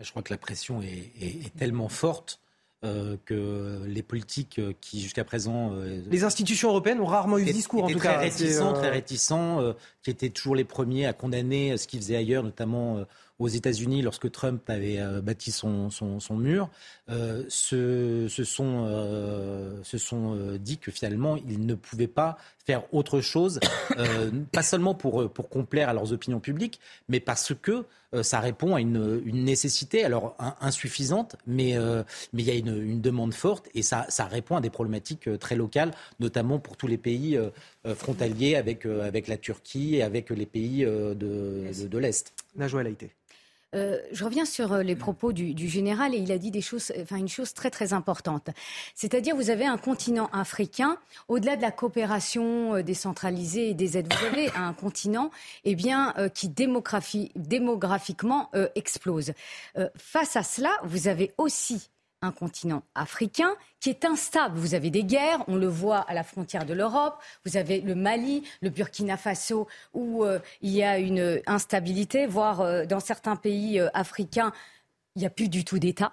Je crois que la pression est tellement forte euh, que les politiques euh, qui jusqu'à présent... Euh, les institutions européennes ont rarement eu ce discours, en tout très cas. Réticents, Très réticents, qui étaient toujours les premiers à condamner ce qu'ils faisaient ailleurs, notamment aux États-Unis lorsque Trump avait bâti son, mur, se, se, sont, se sont dit que finalement, ils ne pouvaient pas faire autre chose, pas seulement pour, pour complaire à leurs opinions publiques, mais parce que euh, ça répond à une, nécessité, alors insuffisante, mais, euh, mais il y a une, demande forte et ça, ça, répond à des problématiques euh, très locales, notamment pour tous les pays frontaliers avec, avec la Turquie et avec les pays de, de, l'Est. Najwa Laïté. Euh, je reviens sur euh, les propos du, général et il a dit des choses, enfin une chose très très importante. C'est-à-dire vous avez un continent africain, au-delà de la coopération euh, décentralisée et des aides, vous avez un continent eh bien, qui démographiquement explose. face à cela, vous avez aussi un continent africain qui est instable. Vous avez des guerres, on le voit à la frontière de l'Europe, vous avez le Mali, le Burkina Faso, où euh, il y a une instabilité, voire euh, dans certains pays euh, africains, il n'y a plus du tout d'État.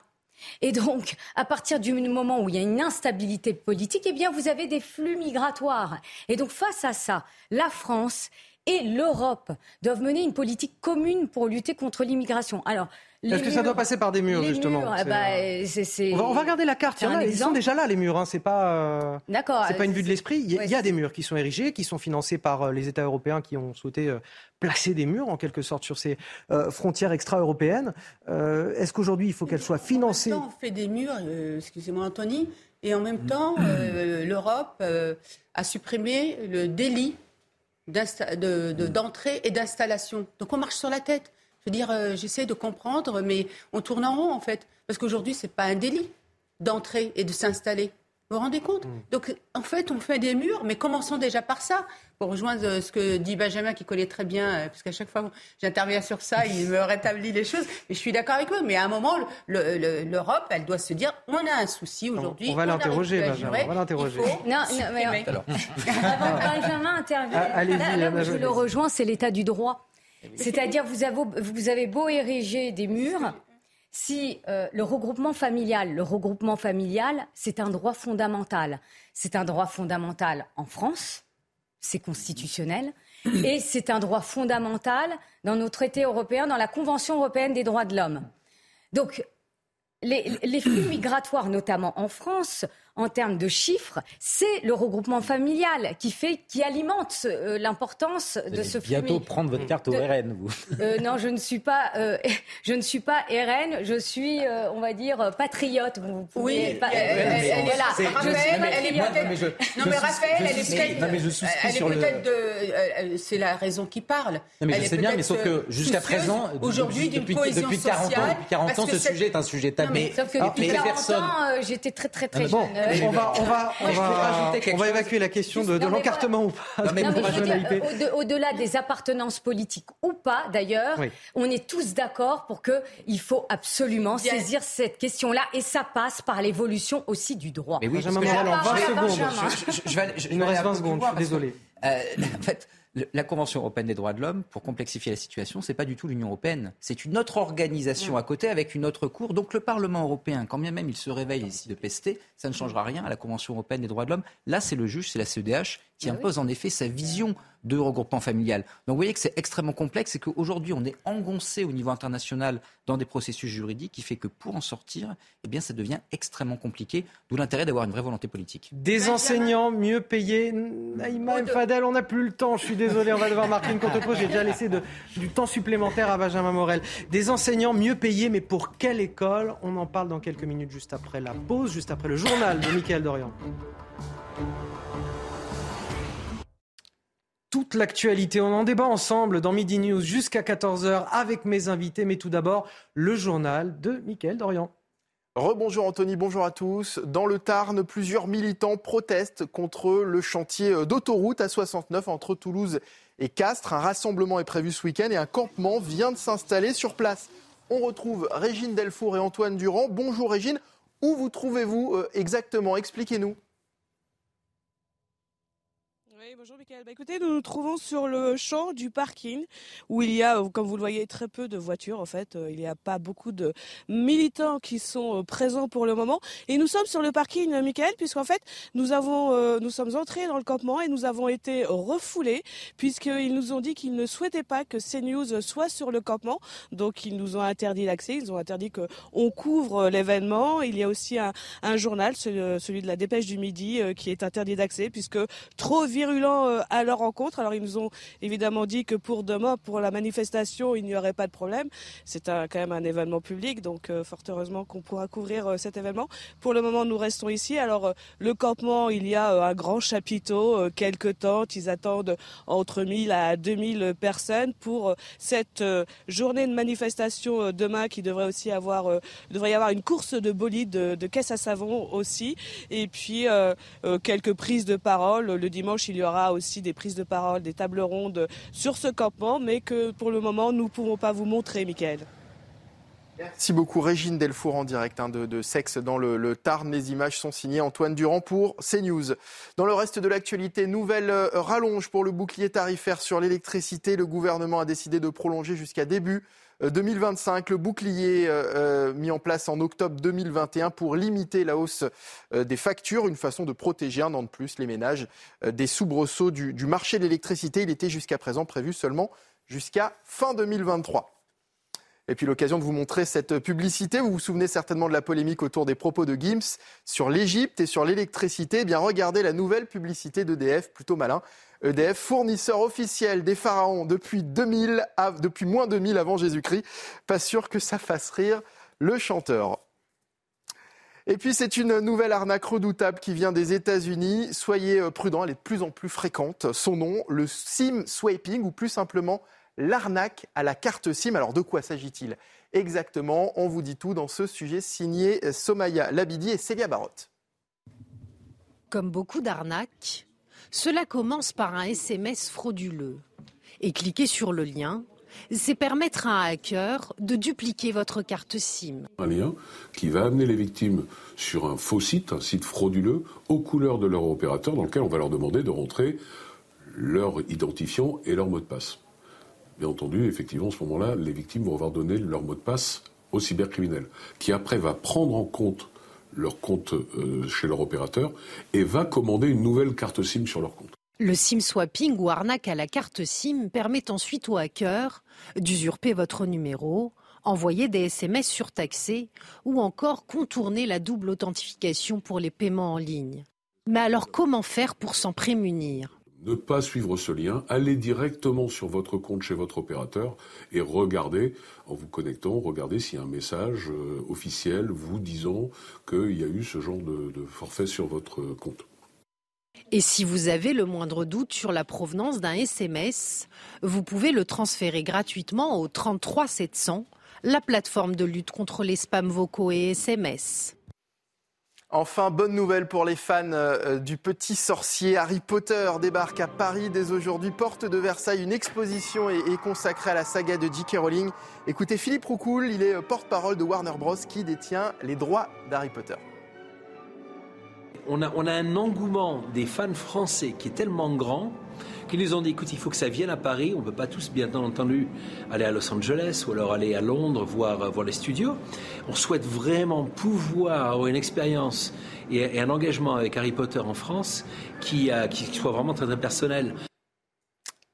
Et donc, à partir du moment où il y a une instabilité politique, eh bien, vous avez des flux migratoires. Et donc, face à ça, la France et l'Europe doivent mener une politique commune pour lutter contre l'immigration. Alors, Est-ce que ça doit passer par des murs, justement murs, on, va, on, va, regarder la carte. Il y en a, ils sont déjà là, les murs. Hein. C'est pas, euh... D'accord. C'est pas une vue de l'esprit. Il y, a, il y a des murs qui sont érigés, qui sont financés par euh, les États européens qui ont souhaité euh, placer des murs, en quelque sorte, sur ces euh, frontières extra-européennes. Euh, est-ce qu'aujourd'hui, il faut qu'elles soient financées? On fait des murs, excusez-moi, Anthony, et en même temps, l'Europe a supprimé le délit d'entrée et d'installation. Donc on marche sur la tête. Je veux dire, euh, j'essaie de comprendre, mais on tourne en rond en fait. Parce qu'aujourd'hui, ce n'est pas un délit d'entrer et de s'installer. Vous vous rendez compte mm. Donc, en fait, on fait des murs, mais commençons déjà par ça. Pour rejoindre euh, ce que dit Benjamin, qui connaît très bien, euh, parce qu'à chaque fois j'interviens sur ça, il me rétablit les choses. Et je suis d'accord avec eux. Mais à un moment, l'Europe, elle doit se dire on a un souci aujourd'hui. On va l'interroger, Benjamin. On va l'interroger. Non, non, mais avant Benjamin intervient, ah, là, là, je le rejoins, c'est l'état du droit. C'est-à-dire, vous avez, vous avez beau ériger des murs, si euh, le regroupement familial, le regroupement familial, c'est un droit fondamental. C'est un droit fondamental en France, c'est constitutionnel, et c'est un droit fondamental dans nos traités européens, dans la Convention européenne des droits de l'homme. Donc, les, les, flux migratoires, notamment en France, en termes de chiffres, c'est le regroupement familial qui fait, qui alimente euh, l'importance de ce flux. Bientôt prendre votre carte au RN, vous. Euh, non, je ne suis pas, euh, je ne suis pas RN, je suis, euh, on va dire, patriote. Vous oui, pas, elle, voilà. Je suis patriote. Non, mais Raphaël, elle est peut-être. Non, mais je suis sur le. C'est la raison qui parle. Non, mais je sais bien, mais sauf que jusqu'à présent, aujourd'hui, depuis, depuis 40 ans, depuis 40 ans, ce sujet est un sujet tabou. Sauf que depuis 40 ans, j'étais très très très jeune on va, on va, on va, on va évacuer la question de, de l'encartement ou pas. Au-delà des appartenances politiques ou pas, d'ailleurs, on est tous d'accord pour que il faut absolument saisir cette question-là et ça passe par l'évolution aussi du droit. Mais oui, Benjamin Morel, en 20 secondes. Je, vais, il nous reste 20 secondes, je suis désolé. Euh, en fait, la Convention européenne des droits de l'homme, pour complexifier la situation, c'est pas du tout l'Union européenne. C'est une autre organisation à côté avec une autre cour. Donc le Parlement européen, quand bien même il se réveille ici de pester, ça ne changera rien à la Convention européenne des droits de l'homme. Là, c'est le juge, c'est la CEDH qui ah impose en effet sa vision de regroupement familial. Donc vous voyez que c'est extrêmement complexe et qu'aujourd'hui on est engoncé au niveau international dans des processus juridiques qui fait que pour en sortir, eh bien ça devient extrêmement compliqué, d'où l'intérêt d'avoir une vraie volonté politique. Des enseignants mieux payés, Naïma Fadel, on n'a plus le temps, je suis désolé, on va devoir marquer une contre j'ai déjà laissé du temps supplémentaire à Benjamin Morel. Des enseignants mieux payés, mais pour quelle école? On en parle dans quelques minutes juste après la pause, juste après le journal de Michael Dorian toute l'actualité. On en débat ensemble dans Midi News jusqu'à 14h avec mes invités. Mais tout d'abord, le journal de Mickaël Dorian. Rebonjour Anthony, bonjour à tous. Dans le Tarn, plusieurs militants protestent contre le chantier d'autoroute A69 entre Toulouse et Castres. Un rassemblement est prévu ce week-end et un campement vient de s'installer sur place. On retrouve Régine Delfour et Antoine Durand. Bonjour Régine, où vous trouvez-vous euh, exactement? Expliquez-nous bonjour Michael. Bah, écoutez, nous nous trouvons sur le champ du parking où il y a, comme vous le voyez, très peu de voitures. En fait, euh, il n'y a pas beaucoup de militants qui sont euh, présents pour le moment. Et nous sommes sur le parking, euh, Michael, puisqu'en fait, nous avons, nous sommes entrés dans le campement et nous avons été refoulés puisqu'ils nous ont dit qu'ils ne souhaitaient pas que CNews soit sur le campement. Donc, ils nous ont interdit l'accès. Ils ont interdit qu'on couvre l'événement. Il y a aussi un, un journal, celui de la Dépêche du Midi, qui est interdit d'accès puisque trop virulent euh, à leur rencontre. Alors ils nous ont évidemment dit que pour demain, pour la manifestation, il n'y aurait pas de problème. C'est quand même un événement public, donc euh, fort heureusement qu'on pourra couvrir euh, cet événement. Pour le moment, nous restons ici. Alors le campement, il y a un grand chapiteau, quelques tentes. Ils attendent entre 1000 à 2000 personnes pour cette journée de manifestation demain qui devrait aussi avoir, devrait y avoir une course de bolide de, de caisse à savon aussi. Et puis quelques prises de parole. Le dimanche, il y aura aura aussi des prises de parole, des tables rondes sur ce campement, mais que pour le moment, nous ne pouvons pas vous montrer, Michael. Merci beaucoup Régine Delfour en direct hein, de, Sexe dans le, le, Tarn. Les images sont signées Antoine Durand pour CNews. Dans le reste de l'actualité, nouvelle euh, rallonge pour le bouclier tarifaire sur l'électricité. Le gouvernement a décidé de prolonger jusqu'à début 2025, euh, le bouclier euh, mis en place en octobre 2021 pour limiter la hausse des factures, une façon de protéger un an de plus les ménages des soubresauts du, du marché de l'électricité. Il était jusqu'à présent prévu seulement jusqu'à fin 2023. Et puis l'occasion de vous montrer cette publicité. Vous vous souvenez certainement de la polémique autour des propos de Gims sur l'Égypte et sur l'électricité. Eh bien, regardez la nouvelle publicité d'EDF, plutôt malin. EDF, fournisseur officiel des pharaons depuis 2000, depuis moins 2000 avant Jésus-Christ. Pas sûr que ça fasse rire le chanteur. Et puis c'est une nouvelle arnaque redoutable qui vient des États-Unis. Soyez euh, prudents, elle est de plus en plus fréquente. Son nom, le SIM swiping ou plus simplement l'arnaque à la carte SIM. Alors de quoi s'agit-il exactement? On vous dit tout dans ce sujet signé euh, Somaya Labidi et Célia Barotte. Comme beaucoup d'arnaques, cela commence par un SMS frauduleux. Et cliquer sur le lien, c'est permettre à un hacker de dupliquer votre carte SIM. Un lien qui va amener les victimes sur un faux site, un site frauduleux, aux couleurs de leur opérateur, dans lequel on va leur demander de rentrer leur identifiant et leur mot de passe. Bien entendu, effectivement, à ce moment-là, les victimes vont avoir donné leur mot de passe au cybercriminel, qui après va prendre en compte leur compte euh, chez leur opérateur et va commander une nouvelle carte SIM sur leur compte. Le SIM swapping ou arnaque à la carte SIM permet ensuite aux hackers d'usurper votre numéro, envoyer des SMS surtaxés ou encore contourner la double authentification pour les paiements en ligne. Mais alors comment faire pour s'en prémunir? Ne pas suivre ce lien, allez directement sur votre compte chez votre opérateur et regardez, en vous connectant, regardez s'il y a un message euh, officiel vous disant qu'il y a eu ce genre de, forfait sur votre compte. Et si vous avez le moindre doute sur la provenance d'un SMS, vous pouvez le transférer gratuitement au 33 700, la plateforme de lutte contre les spams vocaux et SMS. Enfin, bonne nouvelle pour les fans euh, du petit sorcier. Harry Potter débarque à Paris dès aujourd'hui. Porte de Versailles, une exposition est, consacrée à la saga de J.K. Rowling. Écoutez Philippe Roucoul, il est euh, porte-parole de Warner Bros. qui détient les droits d'Harry Potter. On a, on a un engouement des fans français qui est tellement grand qui nous ont dit écoute, il faut que ça vienne à Paris. On ne peut pas tous, bien entendu, aller à Los Angeles ou alors aller à Londres voir, voir les studios. On souhaite vraiment pouvoir avoir une expérience et, un engagement avec Harry Potter en France qui, qui soit vraiment très, très personnel.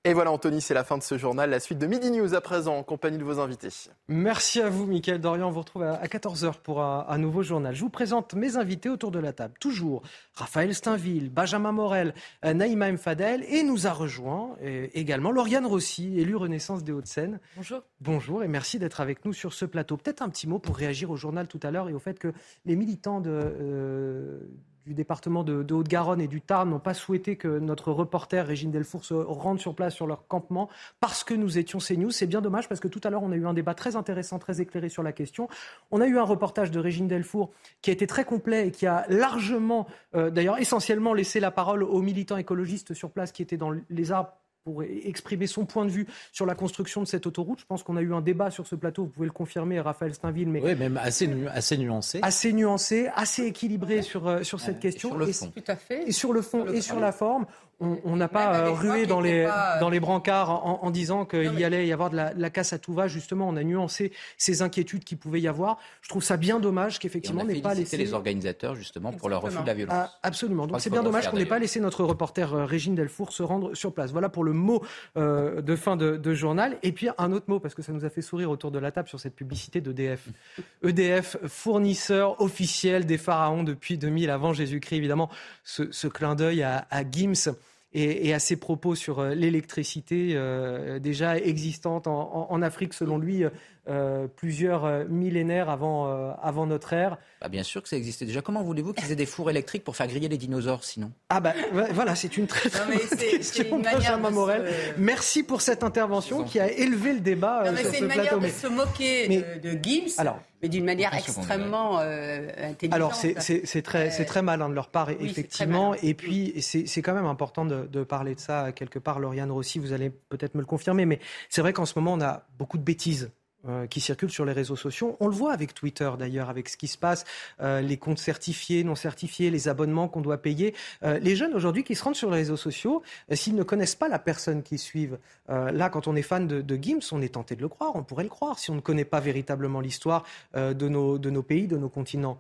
Et voilà, Anthony, c'est la fin de ce journal. La suite de Midi News à présent, en compagnie de vos invités. Merci à vous, Mickaël Dorian. On vous retrouve à 14h pour un, nouveau journal. Je vous présente mes invités autour de la table. Toujours Raphaël Steinville, Benjamin Morel, euh, Naïma Mfadel. Et nous a rejoint euh, également Lauriane Rossi, élue Renaissance des Hauts-de-Seine. Bonjour. Bonjour et merci d'être avec nous sur ce plateau. Peut-être un petit mot pour réagir au journal tout à l'heure et au fait que les militants de. Euh, du département de, Haute-Garonne et du Tarn n'ont pas souhaité que notre reporter Régine Delfour se rende sur place sur leur campement parce que nous étions CNews. C'est bien dommage parce que tout à l'heure, on a eu un débat très intéressant, très éclairé sur la question. On a eu un reportage de Régine Delfour qui a été très complet et qui a largement, euh, d'ailleurs essentiellement laissé la parole aux militants écologistes sur place qui étaient dans les arbres pour exprimer son point de vue sur la construction de cette autoroute. Je pense qu'on a eu un débat sur ce plateau, vous pouvez le confirmer, Raphaël Steinville. Mais oui, même assez, assez nuancé. Assez nuancé, assez équilibré sur, euh, sur cette question. Sur le fond. Tout à fait. Et sur le fond et sur la forme on n'a pas euh, rué dans les, dans les brancards en, disant qu'il y allait y avoir de la, casse à tout va. Justement, on a nuancé ces inquiétudes qu'il pouvait y avoir. Je trouve ça bien dommage qu'effectivement on n'ait pas laissé. les organisateurs justement pour leur refus de la violence. Ah, absolument. Donc c'est bien dommage qu'on n'ait pas laissé notre reporter euh, Régine Delfour se rendre sur place. Voilà pour le mot euh, de fin de, journal. Et puis un autre mot parce que ça nous a fait sourire autour de la table sur cette publicité d'EDF. EDF, fournisseur officiel des pharaons depuis 2000 avant Jésus-Christ. Évidemment, ce, clin d'œil à, à Gims et, à ses propos sur euh, l'électricité euh, déjà existante en, Afrique, selon lui, euh, plusieurs millénaires avant, avant notre ère. Bah bien sûr que ça existait déjà. Comment voulez-vous qu'ils aient des fours électriques pour faire griller les dinosaures sinon? Ah bah voilà, c'est une très, très bonne question, Benjamin Morel. Merci pour cette intervention qui a élevé le débat non, sur ce plateau. C'est une manière de se moquer de, Gims. Alors, mais d'une manière extrêmement euh, intelligente. Alors c'est très, euh, très malin de leur part, effectivement. Et puis c'est quand même important de, de, parler de ça quelque part. Lauriane Rossi, vous allez peut-être me le confirmer, mais c'est vrai qu'en ce moment on a beaucoup de bêtises euh, qui circulent sur les réseaux sociaux. On le voit avec Twitter d'ailleurs, avec ce qui se passe, euh, les comptes certifiés, non certifiés, les abonnements qu'on doit payer. Euh, les jeunes aujourd'hui qui se rendent sur les réseaux sociaux, s'ils ne connaissent pas la personne qu'ils suivent, là quand on est fan de, de, Gims, on est tenté de le croire, on pourrait le croire si on ne connaît pas véritablement l'histoire de, nos, de nos pays, de nos continents.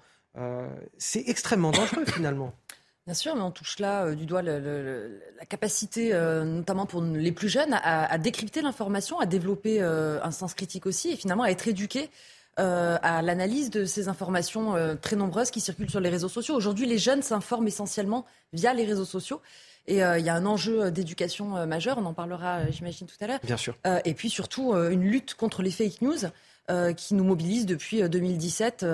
c'est extrêmement dangereux finalement. Bien sûr, mais on touche là euh, du doigt la capacité, euh, notamment pour les plus jeunes, à, décrypter l'information, à développer euh, un sens critique aussi, et finalement à être éduqués à l'analyse de ces informations très nombreuses qui circulent sur les réseaux sociaux. Aujourd'hui, les jeunes s'informent essentiellement via les réseaux sociaux. Et il y a un enjeu d'éducation majeur, on en parlera, j'imagine, tout à l'heure. Bien sûr. et puis surtout, une lutte contre les fake news. Qui nous mobilise depuis 2017,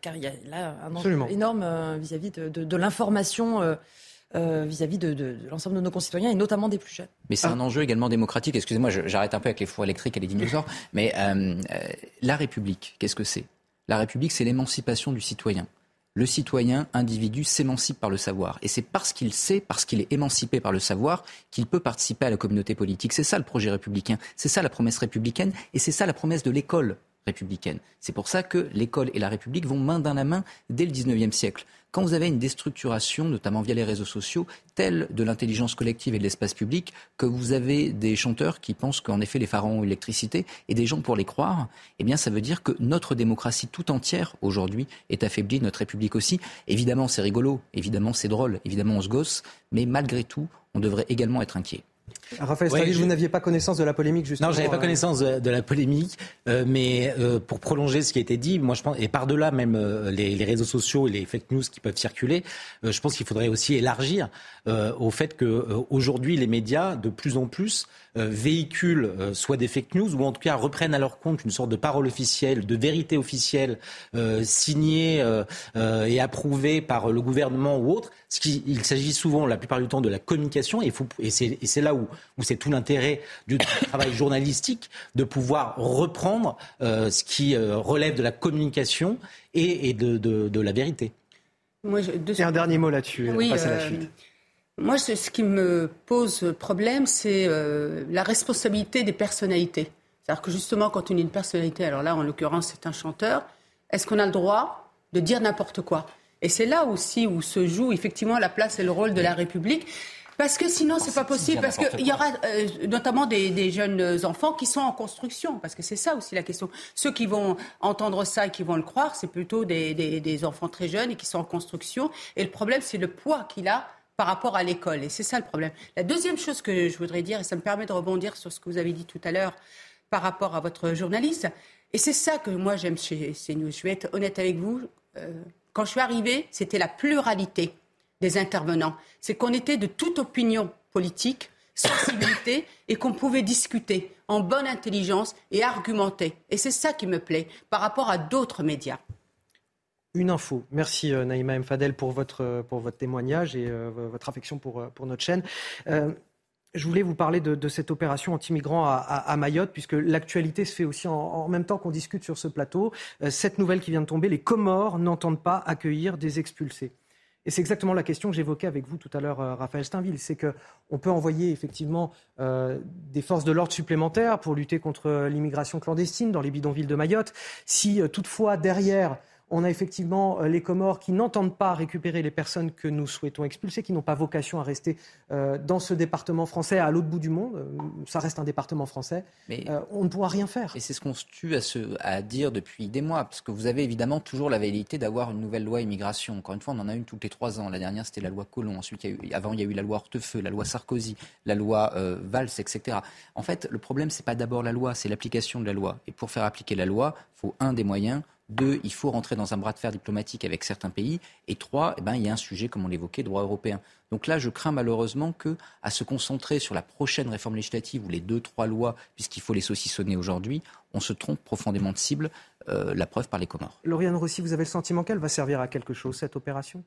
car il y a là un enjeu énorme vis-à-vis de, de l'information euh, vis-à-vis de, l'ensemble de nos concitoyens et notamment des plus jeunes. Mais c'est un enjeu également démocratique. Excusez-moi, j'arrête un peu avec les fours électriques et les dinosaures. mais euh, euh, la République, qu'est-ce que c'est? La République, c'est l'émancipation du citoyen. Le citoyen, individu, s'émancipe par le savoir. Et c'est parce qu'il sait, parce qu'il est émancipé par le savoir, qu'il peut participer à la communauté politique. C'est ça le projet républicain. C'est ça la promesse républicaine. Et c'est ça la promesse de l'école C'est pour ça que l'école et la République vont main dans la main dès le XIXe siècle. Quand vous avez une déstructuration, notamment via les réseaux sociaux, telle de l'intelligence collective et de l'espace public, que vous avez des chanteurs qui pensent qu'en effet les pharaons ont l'électricité et des gens pour les croire, eh bien ça veut dire que notre démocratie tout entière aujourd'hui est affaiblie, notre République aussi. Évidemment c'est rigolo, évidemment c'est drôle, évidemment on se gosse, mais malgré tout on devrait également être inquiet. Raphaël vous n'aviez pas connaissance de la polémique, justement. Non, j'avais pas euh, connaissance de, la polémique, euh, mais euh, pour prolonger ce qui a été dit, moi je pense, et par-delà même les, réseaux sociaux et les fake news qui peuvent circuler, je pense qu'il faudrait aussi élargir au fait que aujourd'hui les médias, de plus en plus, véhiculent soit des fake news ou en tout cas reprennent à leur compte une sorte de parole officielle, de vérité officielle signée et approuvée par le gouvernement ou autre. Ce qui, il s'agit souvent, la plupart du temps, de la communication, et, et c'est là où où, c'est tout l'intérêt du travail journalistique de pouvoir reprendre euh, ce qui euh, relève de la communication et, de, la vérité. Moi, un dernier mot là-dessus. Oui, euh, moi, ce, qui me pose problème, c'est la responsabilité des personnalités. C'est-à-dire que justement, quand on est une personnalité, alors là, en l'occurrence, c'est un chanteur, est-ce qu'on a le droit de dire n'importe quoi? Et c'est là aussi où se joue effectivement la place et le rôle de la République. Parce que sinon, c'est pas possible. Parce qu'il y aura euh, notamment des, jeunes enfants qui sont en construction. Parce que c'est ça aussi la question. Ceux qui vont entendre ça et qui vont le croire, c'est plutôt des, enfants très jeunes et qui sont en construction. Et le problème, c'est le poids qu'il a par rapport à l'école. Et c'est ça le problème. La deuxième chose que je voudrais dire, et ça me permet de rebondir sur ce que vous avez dit tout à l'heure par rapport à votre journaliste, et c'est ça que moi j'aime chez CNews. Je vais être honnête avec vous. Euh, quand je suis arrivée, c'était la pluralité des intervenants. C'est qu'on était de toute opinion politique, sensibilité, et qu'on pouvait discuter en bonne intelligence et argumenter. Et c'est ça qui me plaît par rapport à d'autres médias. Une info. Merci euh, Naïma M. Fadel pour votre, euh, pour votre témoignage et euh, votre affection pour, pour notre chaîne. je voulais vous parler de, cette opération anti-migrants à, Mayotte, puisque l'actualité se fait aussi en, même temps qu'on discute sur ce plateau. cette nouvelle qui vient de tomber, les Comores n'entendent pas accueillir des expulsés. Et c'est exactement la question que j'évoquais avec vous tout à l'heure, Raphaël Steinville. C'est qu'on peut envoyer effectivement des forces de l'ordre supplémentaires pour lutter contre l'immigration clandestine dans les bidonvilles de Mayotte. Si toutefois derrière on a effectivement euh, les Comores qui n'entendent pas récupérer les personnes que nous souhaitons expulser, qui n'ont pas vocation à rester euh, dans ce département français à l'autre bout du monde. Euh, ça reste un département français. Mais on ne pourra rien faire. Et c'est ce qu'on se tue à, à, dire depuis des mois, parce que vous avez évidemment toujours la velléité d'avoir une nouvelle loi immigration. Encore une fois, on en a une toutes les trois ans. La dernière, c'était la loi Colomb. Ensuite, il y a eu, avant, il y a eu la loi Hortefeux, la loi Sarkozy, la loi Valls, etc. En fait, le problème, c'est pas d'abord la loi, c'est l'application de la loi. Et pour faire appliquer la loi, il faut un des moyens deux, il faut rentrer dans un bras de fer diplomatique avec certains pays. Et trois, eh ben, il y a un sujet, comme on l'évoquait, droit européen. Donc là, je crains malheureusement que, à se concentrer sur la prochaine réforme législative ou les deux, trois lois, puisqu'il faut les saucissonner aujourd'hui, on se trompe profondément de cible. Euh, la preuve par les Comores. Lauriane Rossi, vous avez le sentiment qu'elle va servir à quelque chose, cette opération?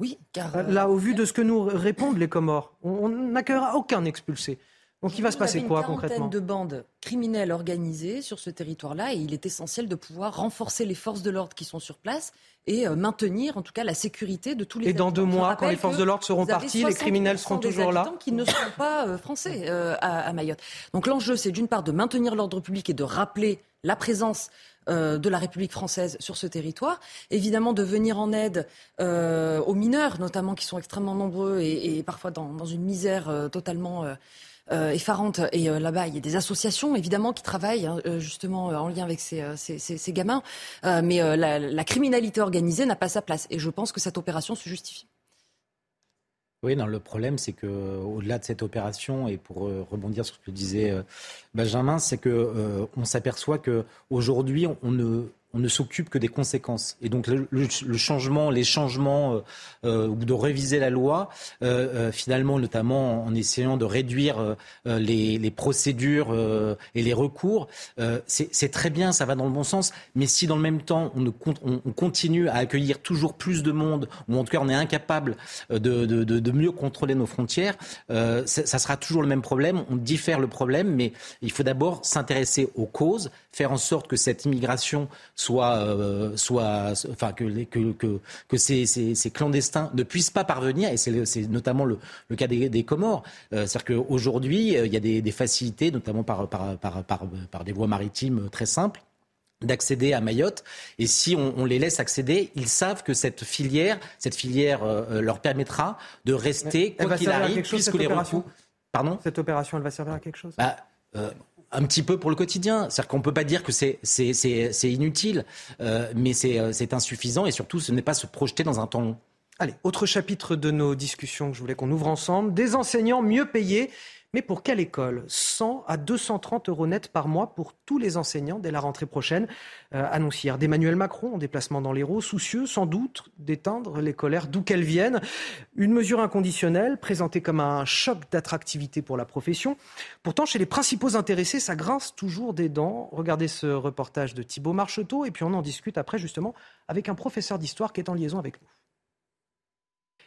Oui, car. Euh, là, au vu de ce que nous répondent les Comores, on n'accueillera aucun expulsé. Donc il va se passer quoi concrètement une de bandes criminelles organisées sur ce territoire-là et il est essentiel de pouvoir renforcer les forces de l'ordre qui sont sur place et euh, maintenir en tout cas la sécurité de tous les. Et dans deux mois, quand les forces de l'ordre seront parties, les criminels seront toujours là. Qui ne sont pas euh, français euh, à, Mayotte. Donc l'enjeu, c'est d'une part de maintenir l'ordre public et de rappeler la présence de la République française sur ce territoire. Évidemment, de venir en aide aux mineurs, notamment qui sont extrêmement nombreux et, parfois dans, dans, une misère totalement euh, effarante. Et euh, là-bas, il y a des associations, évidemment, qui travaillent hein, euh, justement en lien avec ces, ces, gamins. mais la, criminalité organisée n'a pas sa place. Et je pense que cette opération se justifie. Oui, non, le problème, c'est que au-delà de cette opération, et pour rebondir sur ce que disait Benjamin, c'est que on s'aperçoit que aujourd'hui, on ne on ne s'occupe que des conséquences. Et donc le, changement, les changements euh, euh, ou de réviser la loi, euh, finalement, notamment en essayant de réduire les, procédures et les recours, c'est très bien, ça va dans le bon sens. Mais si dans le même temps on, on, continue à accueillir toujours plus de monde, ou en tout cas on est incapable de, mieux contrôler nos frontières, ça sera toujours le même problème. On diffère le problème, mais il faut d'abord s'intéresser aux causes, faire en sorte que cette immigration soit, euh, soit enfin que, que, que, que ces, ces, ces, clandestins ne puissent pas parvenir, et c'est notamment le, le, cas des, des Comores. Euh, C'est-à-dire qu'aujourd'hui, euh, il y a des, des, facilités, notamment par, par, par, par, par des voies maritimes très simples d'accéder à Mayotte. Et si on, on, les laisse accéder, ils savent que cette filière, cette filière euh, leur permettra de rester, quoi qu'il arrive, puisque les recours... Pardon? Cette opération, elle va servir à quelque chose? Bah, euh, un petit peu pour le quotidien. C'est-à-dire qu'on ne peut pas dire que c'est inutile, euh, mais euh, c'est insuffisant et surtout ce n'est pas se projeter dans un temps long. Allez, autre chapitre de nos discussions que je voulais qu'on ouvre ensemble. Des enseignants mieux payés mais pour quelle école? 100 à 230 euros net par mois pour tous les enseignants dès la rentrée prochaine, euh, annoncière d'Emmanuel Macron en déplacement dans l'Hérault, soucieux sans doute d'éteindre les colères d'où qu'elles viennent. Une mesure inconditionnelle présentée comme un choc d'attractivité pour la profession. Pourtant, chez les principaux intéressés, ça grince toujours des dents. Regardez ce reportage de Thibault Marcheteau et puis on en discute après justement avec un professeur d'histoire qui est en liaison avec nous.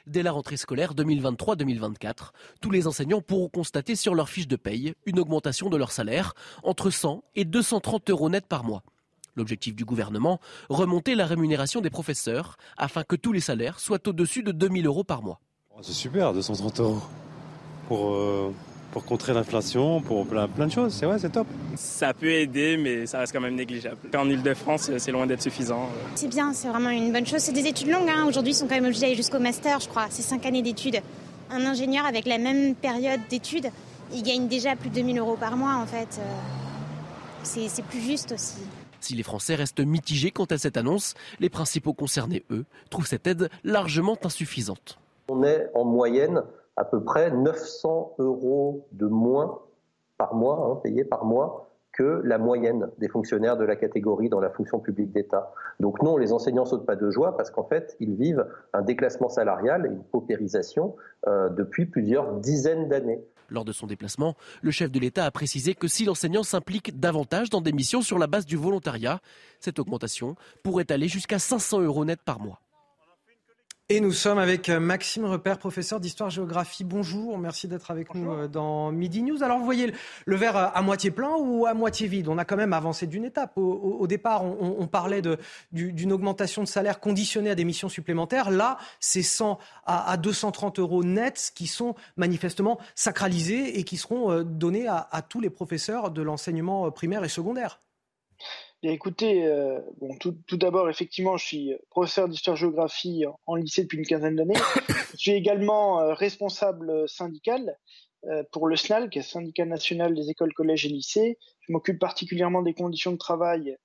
Dès la rentrée scolaire 2023-2024, tous les enseignants pourront constater sur leur fiche de paye une augmentation de leur salaire entre 100 et 230 euros net par mois. L'objectif du gouvernement, remonter la rémunération des professeurs afin que tous les salaires soient au-dessus de 2000 euros par moile. C'est super, 230 euros. Pour, euh, pour contrer l'inflation, pour plein, plein de choses. C'est ouais, c'est top. Ça peut aider, mais ça reste quand même négligeable. En Ile-de-France, c'est loin d'être suffisant. C'est bien, c'est vraiment une bonne chose. C'est des études longues. Hein. Aujourd'hui, ils sont quand même obligés d'aller jusqu'au master, je crois. C'est cinq années d'études. Un ingénieur avec la même période d'études, il gagne déjà plus de 2000 euros par mois, en fait. Euh, c'est plus juste aussi. Si les Français restent mitigés quant à cette annonce, les principaux concernés, eux, trouvent cette aide largement insuffisante. On est en moyenne à peu près 900 euros de moins par mois, hein, payés par mois, que la moyenne des fonctionnaires de la catégorie dans la fonction publique d'État. Donc non, les enseignants sautent pas de joie parce qu'en fait, ils vivent un déclassement salarial et une paupérisation euh, depuis plusieurs dizaines d'années. Lors de son déplacement, le chef de l'État a précisé que si l'enseignant s'implique davantage dans des missions sur la base du volontariat, cette augmentation pourrait aller jusqu'à 500 euros net par mois. Et nous sommes avec euh, Maxime Repère, professeur d'histoire-géographie. Bonjour, merci d'être avec nous euh, dans Midi News. Alors vous voyez le verre à moitié plein ou à moitié vide? On a quand même avancé d'une étape. Au, départ, on, parlait d'une augmentation de salaire conditionnée à des missions supplémentaires. Là, c'est 100 à, 230 euros nets qui sont manifestement sacralisés et qui seront euh, donnés à tous les professeurs de l'enseignement primaire et secondaire écoutez, euh, bon, tout, tout d'abord, effectivement, je suis professeur d'histoire-géographie en, lycée depuis une quinzaine d'années. je suis également euh, responsable syndical euh, pour le SNAL, qui est le syndicat national des écoles, collèges et lycées. Je m'occupe particulièrement des conditions de travail.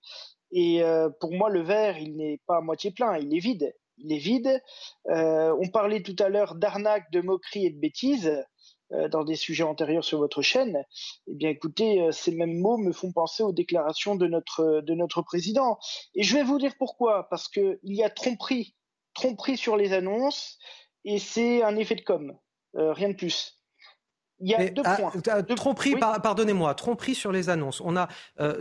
Et pour moi, le verre, il n'est pas à moitié plein, il est vide. Il est vide. on parlait tout à l'heure d'arnaque, de moquerie et de bêtises. Euh, dans des sujets antérieurs sur votre chaîne, eh bien écoutez, euh, ces mêmes mots me font penser aux déclarations de notre, de notre président. Et je vais vous dire pourquoi. Parce qu'il y a tromperie, tromperie sur les annonces, et c'est un effet de com, euh, rien de plus. Il y a deux ah, points. tromperie, pardonnez-moi, tromperie sur les annonces. On a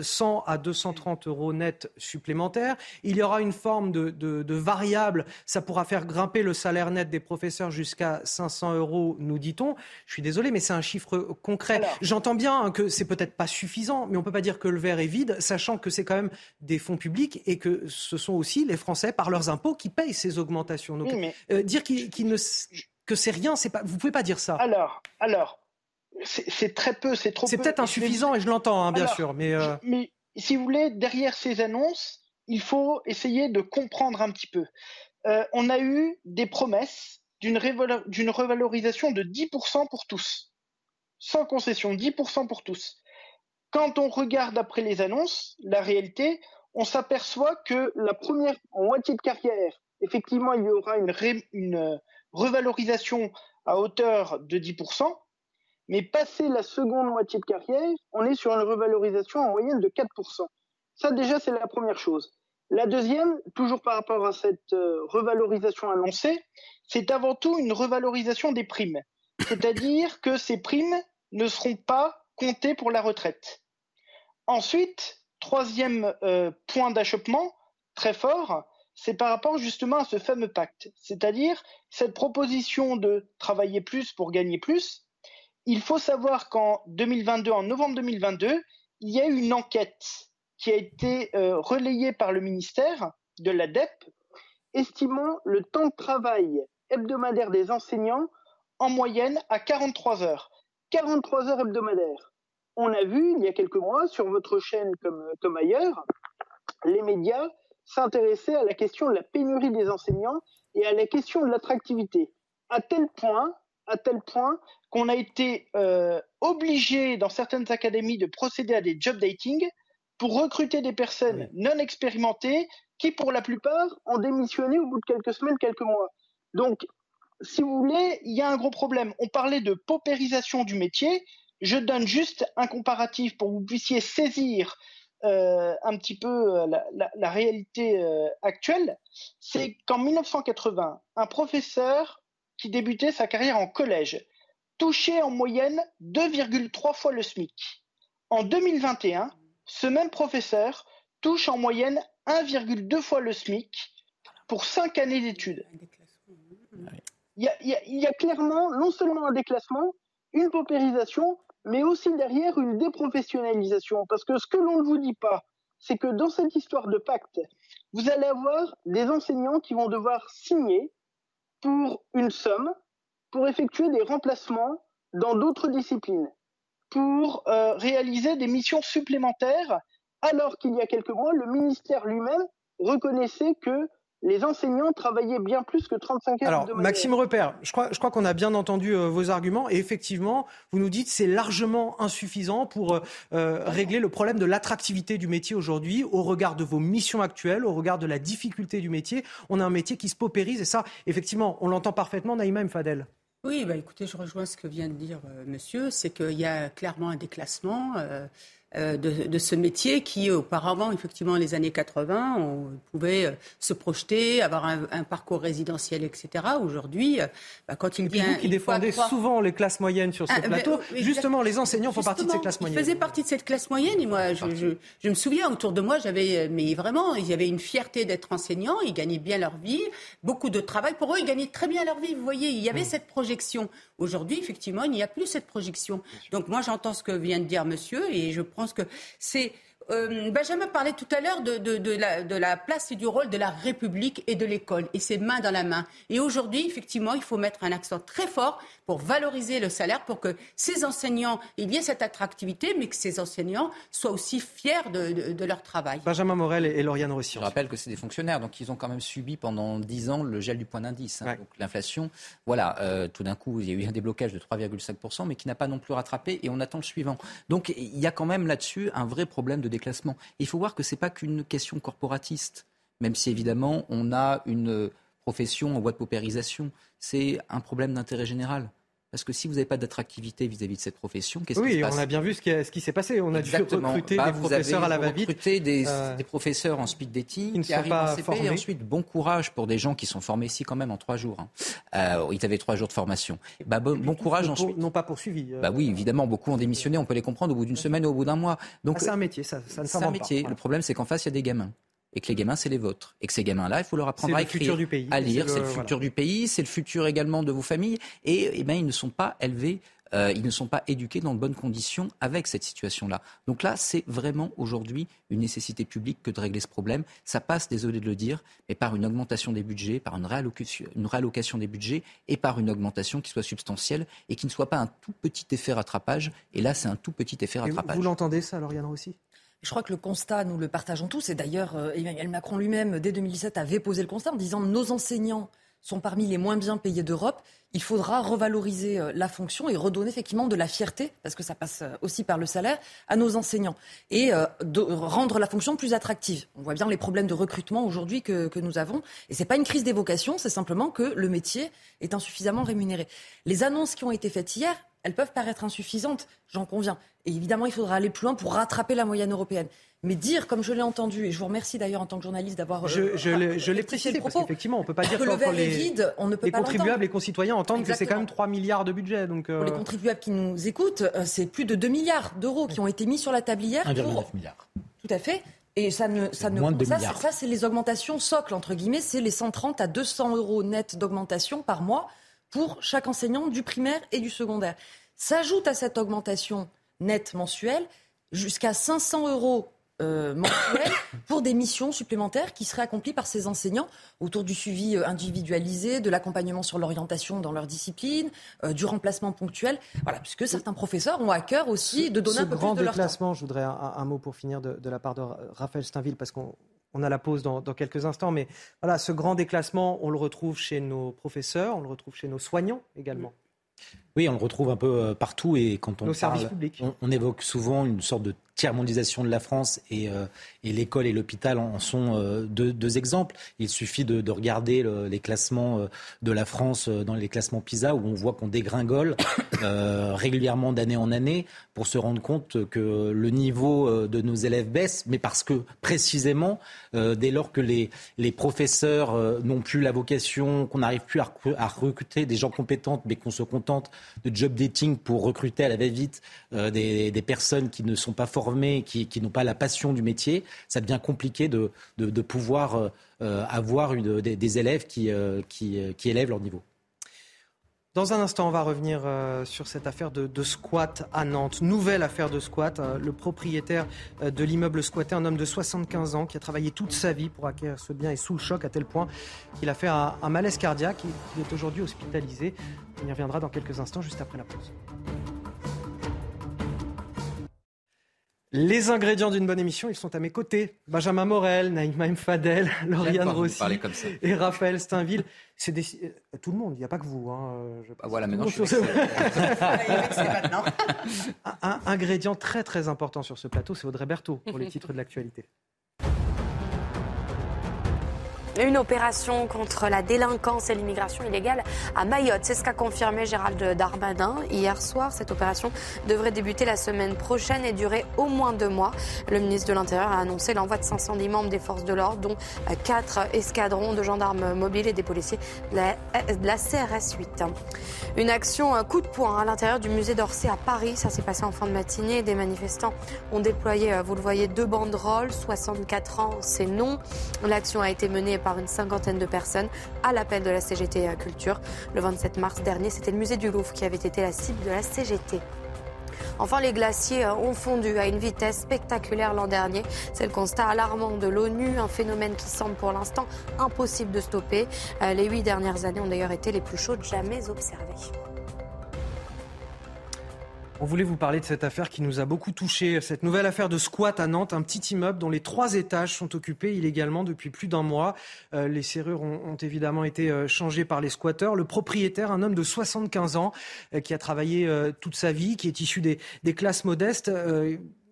100 euh, à 230 euros net supplémentaires. Il y aura une forme de, variable. Ça pourra faire grimper le salaire net des professeurs jusqu'à 500 euros, nous dit-on. Je suis désolé, mais c'est un chiffre concret. J'entends bien que c'est peut-être pas suffisant, mais on peut pas dire que le verre est vide, sachant que c'est quand même des fonds publics et que ce sont aussi les Français, par leurs impôts, qui payent ces augmentations. Donc, euh, dire qu'il ne que c'est rien, c'est pas. Vous pouvez pas dire ça. Alors, alors, c'est très peu, c'est trop C'est peut-être insuffisant et je l'entends, hein, bien sûr. Mais, euh, mais si vous voulez, derrière ces annonces, il faut essayer de comprendre un petit peu. Euh, on a eu des promesses d'une revalorisation de 10% pour tous. Sans concession, 10% pour tous. Quand on regarde après les annonces, la réalité, on s'aperçoit que la première moitié de carrière, effectivement, il y aura une, une revalorisation à hauteur de 10%, mais passé la seconde moitié de carrière, on est sur une revalorisation en moyenne de 4%. Ça déjà, c'est la première chose. La deuxième, toujours par rapport à cette euh, revalorisation annoncée, c'est avant tout une revalorisation des primes. C'est-à-dire que ces primes ne seront pas comptées pour la retraite. Ensuite, troisième euh, point d'achoppement très fort, c'est par rapport justement à ce fameux pacte. C'est-à-dire cette proposition de travailler plus pour gagner plus. Il faut savoir qu'en 2022, en novembre 2022, il y a eu une enquête qui a été euh, relayée par le ministère de l'ADEP, estimant le temps de travail hebdomadaire des enseignants en moyenne à 43 heures. 43 heures hebdomadaires. On a vu il y a quelques mois sur votre chaîne comme, ailleurs, les médias s'intéresser à la question de la pénurie des enseignants et à la question de l'attractivité. À à tel point qu'on a été euh, obligé dans certaines académies de procéder à des job dating pour recruter des personnes non expérimentées qui, pour la plupart, ont démissionné au bout de quelques semaines, quelques mois. Donc, si vous voulez, il y a un gros problème. On parlait de paupérisation du métier. Je donne juste un comparatif pour que vous puissiez saisir euh, un petit peu euh, la, réalité euh, actuelle. C'est qu'en 1980, un professeur qui débutait sa carrière en collège touchait en moyenne 2,3 fois le SMIC. En 2021, ce même professeur touche en moyenne 1,2 fois le SMIC pour 5 années d'études. Il y, a, clairement non seulement un déclassement, une paupérisation, mais aussi derrière une déprofessionnalisation. Parce que ce que l'on ne vous dit pas, c'est que dans cette histoire de pacte, vous allez avoir des enseignants qui vont devoir signer pour une somme pour effectuer des remplacements dans d'autres disciplines, pour euh, réaliser des missions supplémentaires, alors qu'il y a quelques mois, le ministère lui-même reconnaissait que les enseignants travaillaient bien plus que 35 heures Alors, Maxime Repère, je crois, je crois qu'on a bien entendu euh, vos arguments et effectivement, vous nous dites que c'est largement insuffisant pour euh, euh, régler le problème de l'attractivité du métier aujourd'hui au regard de vos missions actuelles, au regard de la difficulté du métier. On a un métier qui se paupérise et ça, effectivement, on l'entend parfaitement, Naïma Mfadel. Oui, bah écoutez, je rejoins ce que vient de dire monsieur, c'est qu'il y a clairement un déclassement. Euh, de, ce métier qui, auparavant, effectivement, les années 80, on pouvait euh, se projeter, avoir un, parcours résidentiel, etc. Aujourd'hui, euh, bah, quand il vient... vous qui défendez souvent les classes moyennes sur ce ah, plateau, justement, les enseignants font partie de ces classes moyennes. Ils faisaient partie de cette classe moyenne et moi, je, je, me souviens, autour de moi, j'avais... Mais vraiment, ils avaient une fierté d'être enseignants, ils gagnaient bien leur vie, beaucoup de travail. Pour eux, ils gagnaient très bien leur vie, vous voyez, il y avait mmh. cette projection. Aujourd'hui, effectivement, il n'y a plus cette projection. Donc moi, j'entends ce que vient de dire monsieur et je pense que c'est euh, Benjamin parlait tout à l'heure de, la, place et du rôle de la République et de l'école, et c'est main dans la main. Et aujourd'hui, effectivement, il faut mettre un accent très fort pour valoriser le salaire, pour que ces enseignants, il y ait cette attractivité, mais que ces enseignants soient aussi fiers de, leur travail. Benjamin Morel et Lauriane Rossi. Je rappelle que c'est des fonctionnaires, donc ils ont quand même subi pendant 10 ans le gel du point d'indice. Hein. Donc l'inflation, voilà, euh, tout d'un coup, il y a eu un déblocage de 3,5%, mais qui n'a pas non plus rattrapé, et on attend le suivant. Donc il y a quand même là-dessus un vrai problème de déclassement. il faut voir que ce n'est pas qu'une question corporatiste, même si évidemment on a une profession en voie de paupérisation. C'est un problème d'intérêt général. Parce que si vous n'avez pas d'attractivité vis-à-vis de cette profession, qu'est-ce qui se passe Oui, on a bien vu ce qui, ce qui s'est passé. On a dû recruter bah, des professeurs à la va-vite. recruter des, euh, des, professeurs en speed dating qui, arrivent en CP. Et ensuite, bon courage pour des gens qui sont formés ici quand même en trois jours. Hein. Euh, ils avaient trois jours de formation. Bah, bon, bon courage ensuite. Non pas poursuivi. Euh, bah oui, évidemment, beaucoup ont démissionné. On peut les comprendre au bout d'une semaine ou au bout d'un mois. Donc ah, c'est un métier, ça, ça ne C'est un métier. Le problème, c'est qu'en face, il y a des gamins et que les gamins, c'est les vôtres. Et que ces gamins-là, il faut leur apprendre à écrire, à lire. C'est le, futur du pays, c'est le futur également de vos familles. Et, eh ben, ils ne sont pas élevés euh, ils ne sont pas éduqués dans de bonnes conditions avec cette situation-là. Donc là, c'est vraiment aujourd'hui une nécessité publique que de régler ce problème. Ça passe, désolé de le dire, mais par une augmentation des budgets, par une réallocation, une réallocation des budgets et par une augmentation qui soit substantielle et qui ne soit pas un tout petit effet rattrapage. Et là, c'est un tout petit effet rattrapage. Vous, vous l'entendez ça, Lauriane aussi je crois que le constat, nous le partageons tous, et d'ailleurs euh, Emmanuel Macron lui-même, dès 2017, avait posé le constat en disant nos enseignants sont parmi les moins bien payés d'Europe. Il faudra revaloriser euh, la fonction et redonner effectivement de la fierté, parce que ça passe euh, aussi par le salaire, à nos enseignants et rendre la fonction plus attractive. On voit bien les problèmes de recrutement aujourd'hui que, que, nous avons. Et ce n'est pas une crise des vocations, c'est simplement que le métier est insuffisamment rémunéré. Les annonces qui ont été faites hier, elles peuvent paraître insuffisantes, j'en conviens. Et évidemment, il faudra aller plus loin pour rattraper la moyenne européenne. Mais dire, comme je l'ai entendu, et je vous remercie d'ailleurs en tant que journaliste d'avoir. Je, je euh, l'ai précisé, parce qu'effectivement, on ne peut pas dire que le verre les, est vide, on ne peut les contribuables, les concitoyens entendent que c'est quand même 3 milliards de budget. Donc, euh... Pour les contribuables qui nous écoutent, euh, c'est plus de 2 milliards d'euros qui ont été mis sur la table hier. 1,9 pour... milliard. Tout à fait. Et ça ne, ça ne Moins de ça, milliards. ça c'est les augmentations socles entre guillemets, c'est les 130 à 200 euros net d'augmentation par mois pour chaque enseignant du primaire et du secondaire. S'ajoute à cette augmentation nette mensuelle jusqu'à 500 euros euh, mensuels pour des missions supplémentaires qui seraient accomplies par ces enseignants autour du suivi euh, individualisé, de l'accompagnement sur l'orientation dans leur discipline, euh, du remplacement ponctuel. Voilà, puisque certains professeurs ont à cœur aussi de donner ce un peu grand plus de leur temps. déclassement, je voudrais un, un, mot pour finir de, de la part de Raphaël Steinville, parce qu'on on a la pause dans, quelques instants, mais voilà, ce grand déclassement, on le retrouve chez nos professeurs, on le retrouve chez nos soignants également. On le retrouve un peu partout et quand on Nos parle. On, on, évoque souvent une sorte de tiers-mondisation de la France et, euh, et l'école et l'hôpital en sont euh, deux, deux, exemples. Il suffit de, de regarder le, les classements euh, de la France dans les classements PISA où on voit qu'on dégringole régulièrement d'année en année pour se rendre compte que le niveau de nos élèves baisse, mais parce que précisément, dès lors que les, les professeurs n'ont plus la vocation, qu'on n'arrive plus à, à, recruter des gens compétents, mais qu'on se contente de job dating pour recruter à la va-vite des, des personnes qui ne sont pas formés, qui, n'ont pas la passion du métier, ça devient compliqué de, pouvoir euh, avoir une, des, élèves euh, qui, élèvent leur niveau. Dans un instant, on va revenir euh, sur cette affaire de, squat à Nantes. Nouvelle affaire de squat. Euh, le propriétaire euh, de l'immeuble squatté, un homme de 75 ans qui a travaillé toute sa vie pour acquérir ce bien, est sous le choc à tel point qu'il a fait un, un malaise cardiaque. Il est aujourd'hui hospitalisé. On y reviendra dans quelques instants, juste après la pause. Les ingrédients d'une bonne émission, ils sont à mes côtés. Benjamin Morel, Naïma M. Fadel, Lauriane Rossi et Raphaël Steinville. C'est des... tout le monde, il n'y a pas que vous. Hein. Je... Ah, voilà, maintenant je suis un, un ingrédient très très important sur ce plateau, c'est Audrey Berthaud pour les titres de l'actualité. Une opération contre la délinquance et l'immigration illégale à Mayotte. C'est ce qu'a confirmé Gérald Darmanin hier soir. Cette opération devrait débuter la semaine prochaine et durer au moins deux mois. Le ministre de l'Intérieur a annoncé l'envoi de 510 membres des forces de l'ordre, dont quatre escadrons de gendarmes mobiles et des policiers de la, la CRS 8. Une action coup de poing à l'intérieur du musée d'Orsay à Paris. Ça s'est passé en fin de matinée. Des manifestants ont déployé, vous le voyez, deux banderoles. 64 ans, c'est non. L'action a été menée par une cinquantaine de personnes à l'appel de la CGT Culture. Le 27 mars dernier, c'était le musée du Louvre qui avait été la cible de la CGT. Enfin, les glaciers ont fondu à une vitesse spectaculaire l'an dernier. C'est le constat alarmant de l'ONU, un phénomène qui semble pour l'instant impossible de stopper. Les huit dernières années ont d'ailleurs été les plus chaudes jamais observées. On voulait vous parler de cette affaire qui nous a beaucoup touché, cette nouvelle affaire de squat à Nantes, un petit immeuble dont les trois étages sont occupés illégalement depuis plus d'un mois. Euh, les serrures ont, évidemment été euh, changées par les squatteurs. Le propriétaire, un homme de 75 ans, euh, qui a travaillé toute sa vie, qui est issu des classes modestes,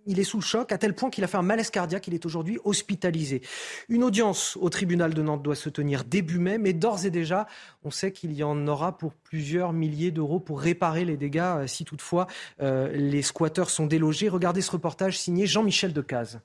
il est sous le choc à tel point qu'il a fait un malaise cardiaque. Il est aujourd'hui hospitalisé. Une audience au tribunal de Nantes doit se tenir début mai, mais d'ores et déjà, on sait qu'il y en aura pour plusieurs milliers d'euros pour réparer les dégâts si toutefois euh, les squatteurs sont délogés. Regardez ce reportage signé Jean-Michel Decaze.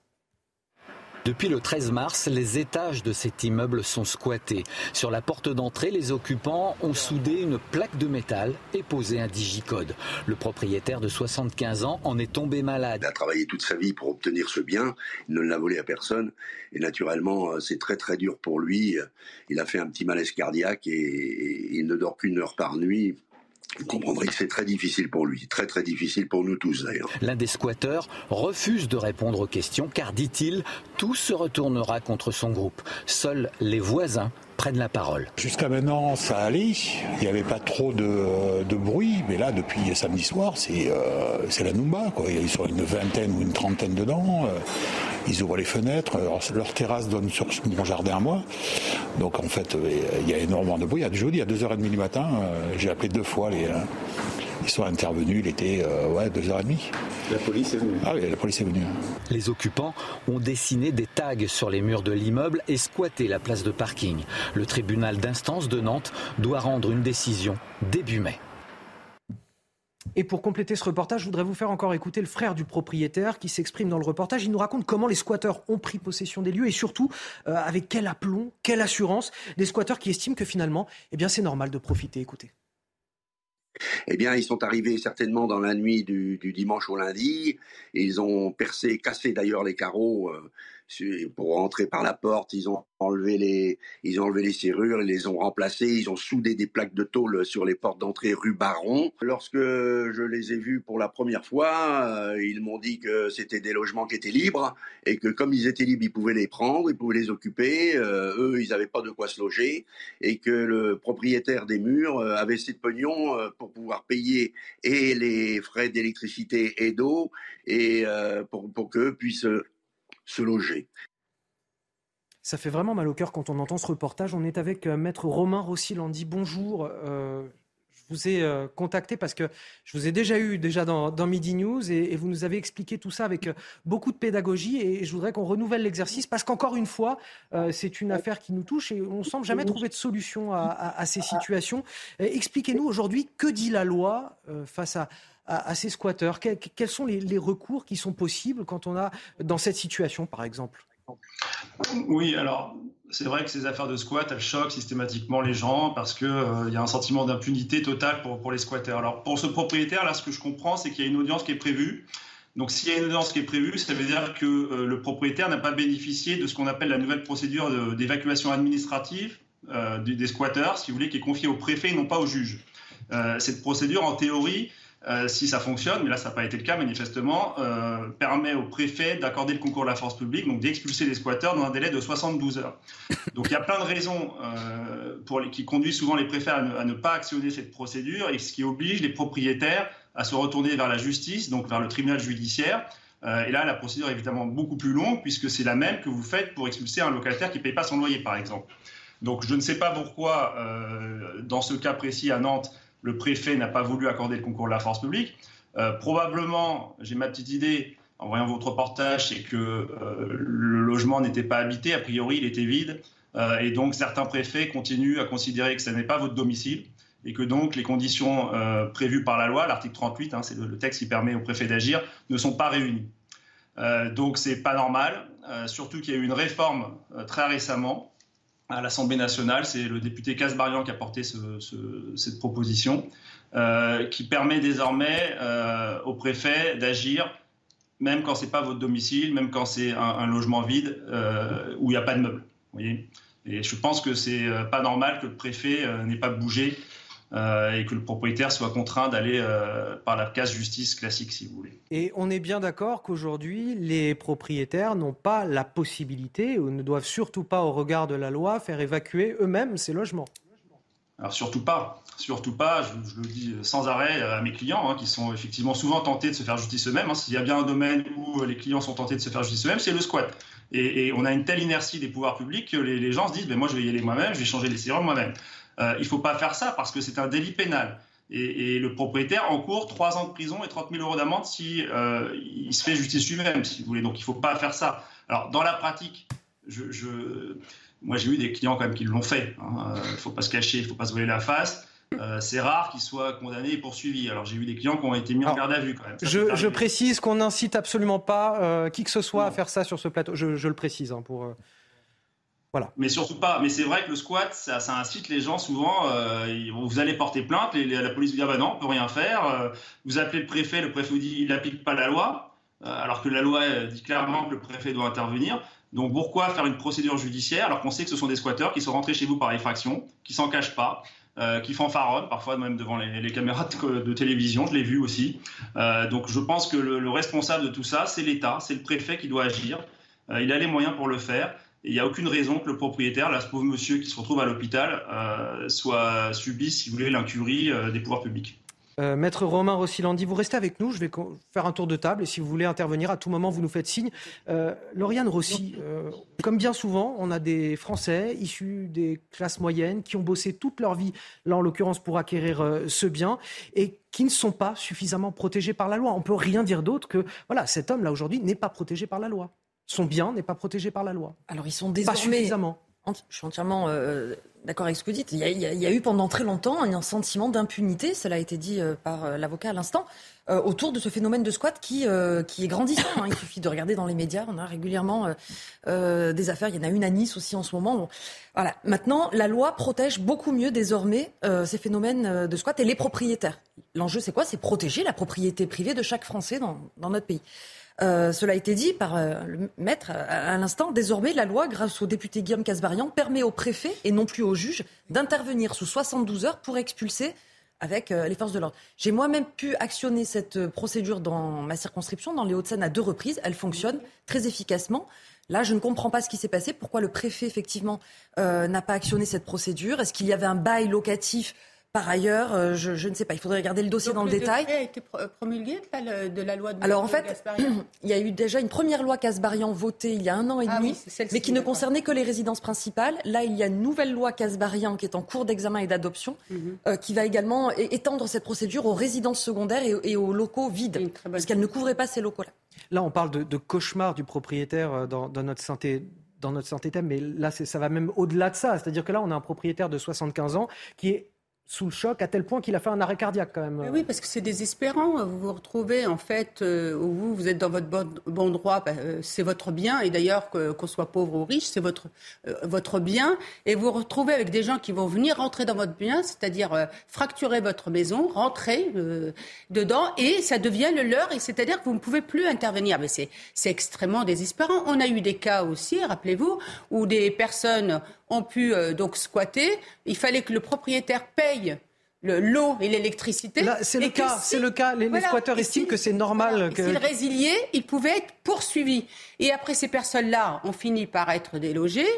Depuis le 13 mars, les étages de cet immeuble sont squattés. Sur la porte d'entrée, les occupants ont soudé une plaque de métal et posé un digicode. Le propriétaire de 75 ans en est tombé malade. Il a travaillé toute sa vie pour obtenir ce bien, il ne l'a volé à personne et naturellement c'est très très dur pour lui. Il a fait un petit malaise cardiaque et, et il ne dort qu'une heure par nuit vous comprendrez que c'est très difficile pour lui, très très difficile pour nous tous d'ailleurs. L'un des squatteurs refuse de répondre aux questions car, dit-il, tout se retournera contre son groupe. Seuls les voisins prennent la parole. Jusqu'à maintenant, ça allait. Il n'y avait pas trop de, de, bruit. Mais là, depuis samedi soir, c'est euh, la Noumba. Quoi. Ils sont une vingtaine ou une trentaine dedans. ils ouvrent les fenêtres. leur terrasse donne sur mon jardin à moi. Donc en fait, il y a énormément de bruit. Je vous dis, à 2h30 du matin, j'ai appelé deux fois les, ils sont intervenus, il était euh, ouais, 2h30. La police est venue Ah oui, la police est venue. Les occupants ont dessiné des tags sur les murs de l'immeuble et squatté la place de parking. Le tribunal d'instance de Nantes doit rendre une décision début mai. Et pour compléter ce reportage, je voudrais vous faire encore écouter le frère du propriétaire qui s'exprime dans le reportage. Il nous raconte comment les squatteurs ont pris possession des lieux et surtout euh, avec quel aplomb, quelle assurance. Des squatteurs qui estiment que finalement, eh bien, c'est normal de profiter. Écoutez. Eh bien, ils sont arrivés certainement dans la nuit du, dimanche au lundi. ils ont percé, cassé d'ailleurs les carreaux euh, pour rentrer par la porte, ils ont enlevé les, ils ont enlevé les serrures, ils les ont remplacées, ils ont soudé des plaques de tôle sur les portes d'entrée rue Baron. Lorsque je les ai vus pour la première fois, euh, ils m'ont dit que c'était des logements qui étaient libres et que comme ils étaient libres, ils pouvaient les prendre, ils pouvaient les occuper. Euh, eux, ils n'avaient pas de quoi se loger et que le propriétaire des murs euh, avait assez de pognon pour pouvoir payer et les frais d'électricité et d'eau et pour, pour qu'eux puissent se loger. Ça fait vraiment mal au cœur quand on entend ce reportage. On est avec euh, Maître Romain Rossi-Landy. Bonjour. Euh, je vous ai euh, contacté parce que je vous ai déjà eu déjà dans, Midi News et, vous nous avez expliqué tout ça avec beaucoup de pédagogie et je voudrais qu'on renouvelle l'exercice parce qu'encore une fois, c'est une affaire qui nous touche et on semble jamais trouver de solution à, ces situations. Expliquez-nous aujourd'hui que dit la loi face à, à, ces squatteurs quels, sont les, recours qui sont possibles quand on a dans cette situation, par exemple? Oui, alors c'est vrai que ces affaires de squat, elles choquent systématiquement les gens parce qu'il euh, y a un sentiment d'impunité totale pour, pour les squatteurs. Alors pour ce propriétaire, là, ce que je comprends, c'est qu'il y a une audience qui est prévue. Donc s'il y a une audience qui est prévue, ça veut dire que euh, le propriétaire n'a pas bénéficié de ce qu'on appelle la nouvelle procédure d'évacuation administrative euh, des, squatteurs, si vous voulez, qui est confiée au préfet et non pas au juge. cette procédure, en théorie, euh, si ça fonctionne, mais là ça n'a pas été le cas manifestement, euh, permet au préfet d'accorder le concours de la force publique, donc d'expulser les squatteurs dans un délai de 72 heures. Donc il y a plein de raisons euh, pour qui conduisent souvent les préfets à ne, pas actionner cette procédure et ce qui oblige les propriétaires à se retourner vers la justice, donc vers le tribunal judiciaire. et là, la procédure est évidemment beaucoup plus longue puisque c'est la même que vous faites pour expulser un locataire qui ne paye pas son loyer, par exemple. Donc je ne sais pas pourquoi, dans ce cas précis à Nantes, le préfet n'a pas voulu accorder le concours de la force publique. Euh, probablement, j'ai ma petite idée, en voyant votre reportage, c'est que euh, le logement n'était pas habité, a priori il était vide, euh, et donc certains préfets continuent à considérer que ce n'est pas votre domicile, et que donc les conditions prévues par la loi, l'article 38, hein, c'est le, texte qui permet au préfet d'agir, ne sont pas réunies. donc c'est pas normal, surtout qu'il y a eu une réforme très récemment à l'Assemblée nationale. C'est le député Casbarian qui a porté cette proposition, euh, qui permet désormais euh, au préfet d'agir, même quand ce n'est pas votre domicile, même quand c'est un, logement vide euh, où il n'y a pas de meubles. Voyez Et je pense que c'est pas normal que le préfet n'ait pas bougé et que le propriétaire soit contraint d'aller euh, par la case justice classique, si vous voulez. Et on est bien d'accord qu'aujourd'hui, les propriétaires n'ont pas la possibilité, ou ne doivent surtout pas, au regard de la loi, faire évacuer eux-mêmes ces logements. Alors surtout pas, surtout pas, je, le dis sans arrêt à mes clients, hein, qui sont effectivement souvent tentés de se faire justice eux-mêmes. Hein. S'il y a bien un domaine où les clients sont tentés de se faire justice eux-mêmes, c'est le squat. Et, on a une telle inertie des pouvoirs publics que les, gens se disent, ben moi je vais y aller moi-même, je vais changer les serrures moi-même. Euh, il ne faut pas faire ça parce que c'est un délit pénal. Et, le propriétaire encourt 3 ans de prison et 30 000 euros d'amende si euh, il se fait justice lui-même, si vous voulez. Donc il ne faut pas faire ça. Alors dans la pratique, je, moi j'ai eu des clients quand même qui l'ont fait. Hein. Il ne faut pas se cacher, il ne faut pas se voiler la face. Euh, c'est rare qu'ils soient condamnés et poursuivis. Alors j'ai eu des clients qui ont été mis en garde à vue quand même. je, précise qu'on n'incite absolument pas qui que ce soit à faire ça sur ce plateau. Je, le précise hein, pour. Mais surtout pas. Mais c'est vrai que le squat, ça, incite les gens souvent. Euh, vous allez porter plainte, la police vous dit ah ben non, on peut rien faire. Euh, vous appelez le préfet, le préfet vous dit il n'applique pas la loi, euh, alors que la loi dit clairement que le préfet doit intervenir. Donc pourquoi faire une procédure judiciaire alors qu'on sait que ce sont des squatteurs qui sont rentrés chez vous par effraction, qui s'en cachent pas, qui fanfaronnent parfois même devant les, caméras de, télévision, je l'ai vu aussi. donc je pense que le responsable de tout ça, c'est l'État, c'est le préfet qui doit agir. il a les moyens pour le faire il n'y a aucune raison que le propriétaire, là, ce pauvre monsieur qui se retrouve à l'hôpital, euh, soit subi, si vous voulez, l'incurie euh, des pouvoirs publics. Euh, Maître Romain Rossilandi, vous restez avec nous. Je vais faire un tour de table et si vous voulez intervenir à tout moment, vous nous faites signe. Euh, Lauriane Rossi, euh, comme bien souvent, on a des Français issus des classes moyennes qui ont bossé toute leur vie, là en l'occurrence pour acquérir euh, ce bien, et qui ne sont pas suffisamment protégés par la loi. On peut rien dire d'autre que voilà, cet homme-là aujourd'hui n'est pas protégé par la loi. Son bien n'est pas protégé par la loi. Alors ils sont désormais. Pas suffisamment. Je suis entièrement d'accord avec ce que vous dites. Il y, a, eu pendant très longtemps un sentiment d'impunité, cela a été dit euh, par euh, l'avocat à l'instant, euh, autour de ce phénomène de squat qui, qui est grandissant. Hein. Il suffit de regarder dans les médias, on a régulièrement des affaires. Il y en a une à Nice aussi en ce moment. Voilà. Maintenant, la loi protège beaucoup mieux désormais ces phénomènes de squat et les propriétaires. L'enjeu, c'est quoi? C'est protéger la propriété privée de chaque Français dans, dans notre pays. Euh, cela a été dit par euh, le maître à, l'instant. Désormais, la loi, grâce au député Guillaume Casbarian, permet au préfet et non plus au juge d'intervenir sous 72 heures pour expulser avec euh, les forces de l'ordre. J'ai moi-même pu actionner cette procédure dans ma circonscription, dans les Hauts-de-Seine, à deux reprises. Elle fonctionne très efficacement. Là, je ne comprends pas ce qui s'est passé. Pourquoi le préfet, effectivement, n'a pas actionné cette procédure? Est-ce qu'il y avait un bail locatif par ailleurs, euh, je, ne sais pas, il faudrait regarder le dossier dans le, le détail. a été euh, promulgué de la loi de Alors en fait, il y a eu déjà une première loi Casbarian votée il y a un an et ah demi, mais qui ne concernait que les résidences principales. Là, il y a une nouvelle loi Casbarian qui est en cours d'examen et d'adoption, mhm. euh, qui va également étendre cette procédure aux résidences secondaires et, aux locaux vides, parce qu'elle ne couvrait pas ces locaux-là. Là, on parle de, cauchemar du propriétaire dans, notre santé dans notre santé thème, mais là, ça va même au-delà de ça. C'est-à-dire que là, on a un propriétaire de 75 ans qui est sous le choc à tel point qu'il a fait un arrêt cardiaque quand même. oui, parce que c'est désespérant. Vous vous retrouvez en fait euh, où vous, vous êtes dans votre bon, droit, bah, euh, c'est votre bien. Et d'ailleurs, qu'on soit pauvre ou riche, c'est votre, euh, votre bien. Et vous vous retrouvez avec des gens qui vont venir rentrer dans votre bien, c'est-à-dire fracturer votre maison, rentrer dedans, et ça devient le leur. Et c'est-à-dire que vous ne pouvez plus intervenir. Mais c'est extrêmement désespérant. On a eu des cas aussi, rappelez-vous, où des personnes ont pu euh, donc squatter. Il fallait que le propriétaire paye l'eau et l'électricité. C'est le, cas, c'est le cas. Les, squatteurs estiment que c'est normal. que... S'ils résiliaient, ils pouvaient être poursuivis. Et après, ces personnes-là ont fini par être délogées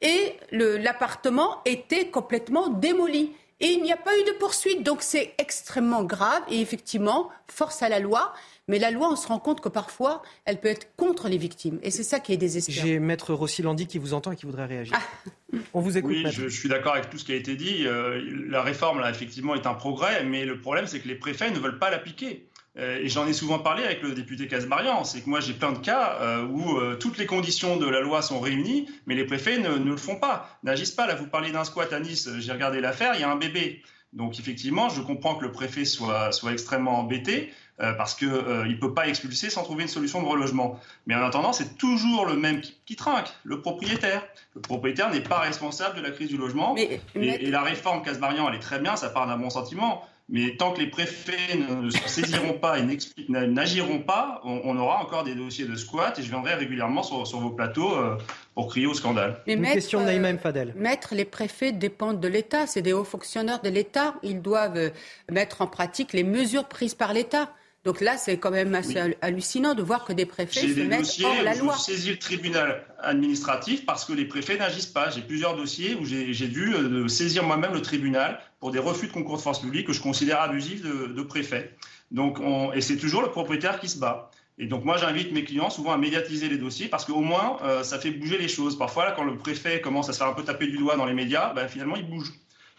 et l'appartement était complètement démoli. Et il n'y a pas eu de poursuite. Donc c'est extrêmement grave. Et effectivement, force à la loi. Mais la loi, on se rend compte que parfois, elle peut être contre les victimes. Et c'est ça qui est désespérant. J'ai Maître Rossilandi qui vous entend et qui voudrait réagir. Ah. On vous écoute. Oui, je, suis d'accord avec tout ce qui a été dit. Euh, la réforme, là, effectivement, est un progrès. Mais le problème, c'est que les préfets ne veulent pas l'appliquer. Euh, et j'en ai souvent parlé avec le député Casbarian, c'est que moi j'ai plein de cas euh, où toutes les conditions de la loi sont réunies, mais les préfets ne, ne le font pas, n'agissent pas. Là, vous parlez d'un squat à Nice, j'ai regardé l'affaire, il y a un bébé. Donc effectivement, je comprends que le préfet soit, soit extrêmement embêté. Euh, parce qu'il euh, ne peut pas expulser sans trouver une solution de relogement. Mais en attendant, c'est toujours le même qui, trinque, le propriétaire. Le propriétaire n'est pas responsable de la crise du logement. et, la réforme Casbarian, elle est très bien, ça part d'un bon sentiment. Mais tant que les préfets ne se saisiront pas et n'agiront pas, on, aura encore des dossiers de squat et je viendrai régulièrement sur, vos plateaux euh, pour crier au scandale. Une question Fadel. Maître, les préfets dépendent de l'État, c'est des hauts fonctionnaires de l'État. Ils doivent mettre en pratique les mesures prises par l'État. Donc là, c'est quand même assez hallucinant de voir que des préfets se mettent hors la loi. J'ai saisi le tribunal administratif parce que les préfets n'agissent pas. J'ai plusieurs dossiers où j'ai dû euh, saisir moi-même le tribunal pour des refus de concours de force publique que je considère abusifs de, de préfets. Donc et c'est toujours le propriétaire qui se bat. Et donc moi j'invite mes clients souvent à médiatiser les dossiers parce qu'au moins euh, ça fait bouger les choses. Parfois là quand le préfet commence à se faire un peu taper du doigt dans les médias, ben, finalement il bouge.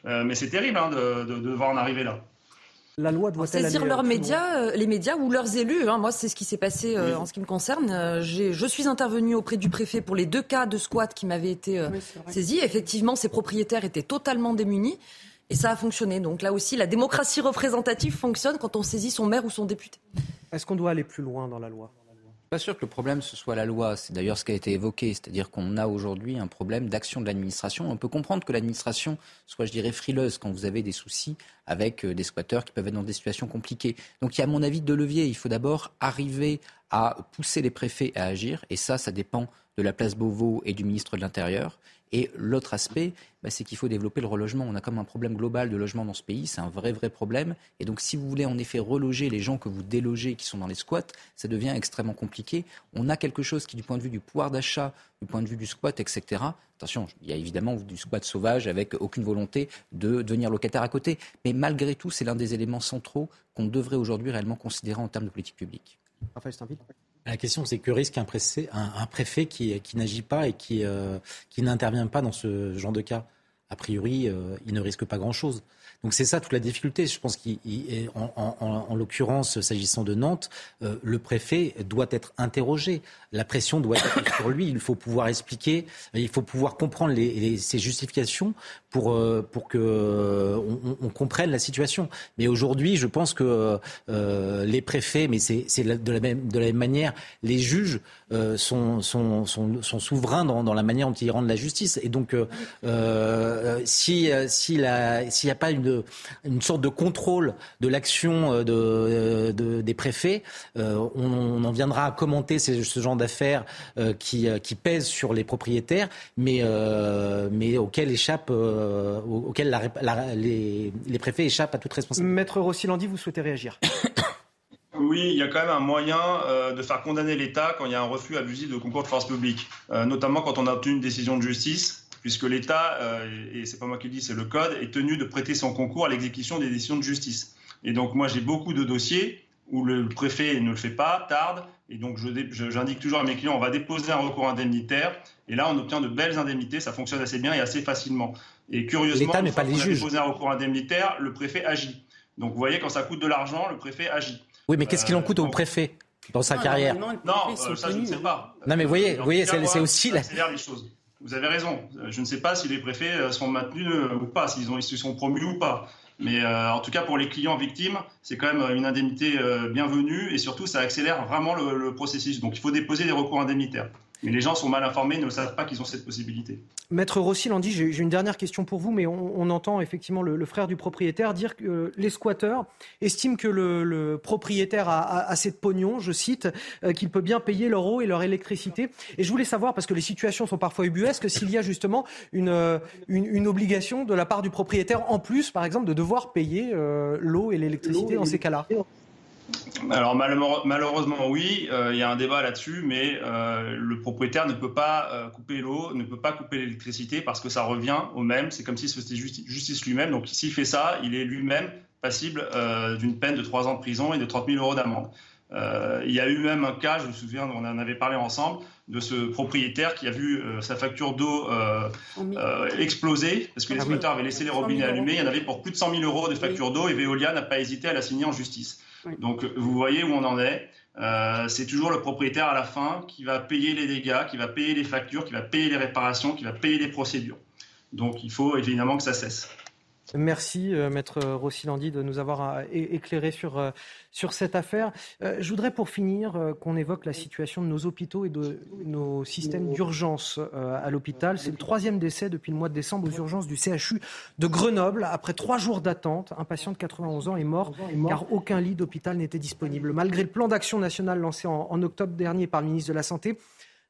Euh, mais c'est terrible hein, de, de, de, devoir en arriver là la loi doit saisir leurs médias, euh, les médias ou leurs élus. Hein. Moi, c'est ce qui s'est passé euh, en ce qui me concerne. Euh, je suis intervenu auprès du préfet pour les deux cas de squat qui m'avaient été saisis. Effectivement, ces propriétaires étaient totalement démunis. Et ça a fonctionné. Donc là aussi, la démocratie représentative fonctionne quand on saisit son maire ou son député. Est-ce qu'on doit aller plus loin dans la loi? Pas sûr que le problème ce soit la loi. C'est d'ailleurs ce qui a été évoqué, c'est-à-dire qu'on a aujourd'hui un problème d'action de l'administration. On peut comprendre que l'administration soit, je dirais, frileuse quand vous avez des soucis avec euh, des squatteurs qui peuvent être dans des situations compliquées. Donc il y a à mon avis deux leviers. Il faut d'abord arriver à pousser les préfets à agir, et ça, ça dépend de la place Beauvau et du ministre de l'Intérieur. Et l'autre aspect, bah, c'est qu'il faut développer le relogement. On a comme un problème global de logement dans ce pays, c'est un vrai, vrai problème. Et donc, si vous voulez en effet reloger les gens que vous délogez qui sont dans les squats, ça devient extrêmement compliqué. On a quelque chose qui, du point de vue du pouvoir d'achat, du point de vue du squat, etc., attention, il y a évidemment du squat sauvage avec aucune volonté de devenir locataire à côté. Mais malgré tout, c'est l'un des éléments centraux qu'on devrait aujourd'hui réellement considérer en termes de politique publique. Raphaël la question, c'est que risque un, préfet, qui, n'agit pas et euh, qui, n'intervient pas dans ce genre de cas A priori, euh, il ne risque pas grand-chose. Donc c'est ça toute la difficulté. Je pense qu'en en, l'occurrence, s'agissant de Nantes, euh, le préfet doit être interrogé. La pression doit être sur lui. Il faut pouvoir expliquer, il faut pouvoir comprendre ses justifications pour, euh, pour que euh, on, comprenne la situation. Mais aujourd'hui, je pense que les préfets, mais c'est de la, même, de la même manière, les juges sont, sont, sont, souverains dans, dans, la manière dont ils rendent la justice. Et donc, si s'il n'y a pas une une sorte de contrôle de l'action euh, euh, de, des préfets. Euh, on, en viendra à commenter ce genre d'affaires qui, qui pèsent sur les propriétaires, mais, mais auxquels, échappent, auxquels les, les, préfets échappent à toute responsabilité. Maître Rossilandi, vous souhaitez réagir oui, il y a quand même un moyen de faire condamner l'État quand il y a un refus abusif de concours de force publique, notamment quand on a obtenu une décision de justice puisque l'État, euh, et c'est pas moi qui le dis, c'est le code, est tenu de prêter son concours à l'exécution des décisions de justice. Et donc moi j'ai beaucoup de dossiers où le préfet ne le fait pas, tarde, et donc j'indique toujours à mes clients, on va déposer un recours indemnitaire, et là on obtient de belles indemnités, ça fonctionne assez bien et assez facilement. Et curieusement, n'est pas les juges. déposer un recours indemnitaire, le préfet agit. Donc vous voyez, quand ça coûte de l'argent, le préfet agit. Oui, mais qu'est-ce qu'il en coûte au préfet dans sa carrière Non, euh, ça je ne sais pas. Non, mais voyez, voyez, c'est aussi la... les choses. Vous avez raison. Je ne sais pas si les préfets euh, sont maintenus euh, ou pas, s'ils ils se sont promus ou pas. Mais euh, en tout cas, pour les clients victimes, c'est quand même une indemnité bienvenue et surtout, ça accélère vraiment le processus. Donc, il faut déposer des recours indemnitaires. Mais les gens sont mal informés, ne savent pas qu'ils ont cette possibilité. Maître Rossi Landy, j'ai une dernière question pour vous, mais on, entend effectivement le, frère du propriétaire dire que euh, les squatteurs estiment que le, propriétaire a, assez de pognon, je cite, euh, qu'il peut bien payer leur eau et leur électricité. Et je voulais savoir, parce que les situations sont parfois ubuesques, s'il y a justement une, euh, une, obligation de la part du propriétaire, en plus, par exemple, de devoir payer l'eau et l'électricité dans ces cas-là. Alors malheureusement oui, euh, il y a un débat là-dessus, mais euh, le propriétaire ne peut pas euh, couper l'eau, ne peut pas couper l'électricité parce que ça revient au même. C'est comme si c'était justice lui-même. Donc s'il fait ça, il est lui-même passible d'une peine de 3 ans de prison et de 30 000 euros d'amende. il y a eu même un cas, je me souviens, on en avait parlé ensemble, de ce propriétaire qui a vu sa facture d'eau exploser parce que les ah avaient laissé les robinets allumés. Il y en avait pour plus de 100 000 euros de facture d'eau et Veolia n'a pas hésité à la signer en justice. Donc vous voyez où on en est. Euh, c'est toujours le propriétaire à la fin qui va payer les dégâts, qui va payer les factures, qui va payer les réparations, qui va payer les procédures. Donc il faut évidemment que ça cesse. Merci, euh, Maître Rossilandi, de nous avoir euh, éclairé sur, euh, sur cette affaire. je voudrais, pour finir, qu'on évoque la situation de nos hôpitaux et de nos systèmes d'urgence à l'hôpital. C'est le troisième décès depuis le mois de décembre aux urgences du CHU de Grenoble. Après trois jours d'attente, un patient de 91 ans est mort car aucun lit d'hôpital n'était disponible. Malgré le plan d'action national lancé en, en octobre dernier par le ministre de la Santé,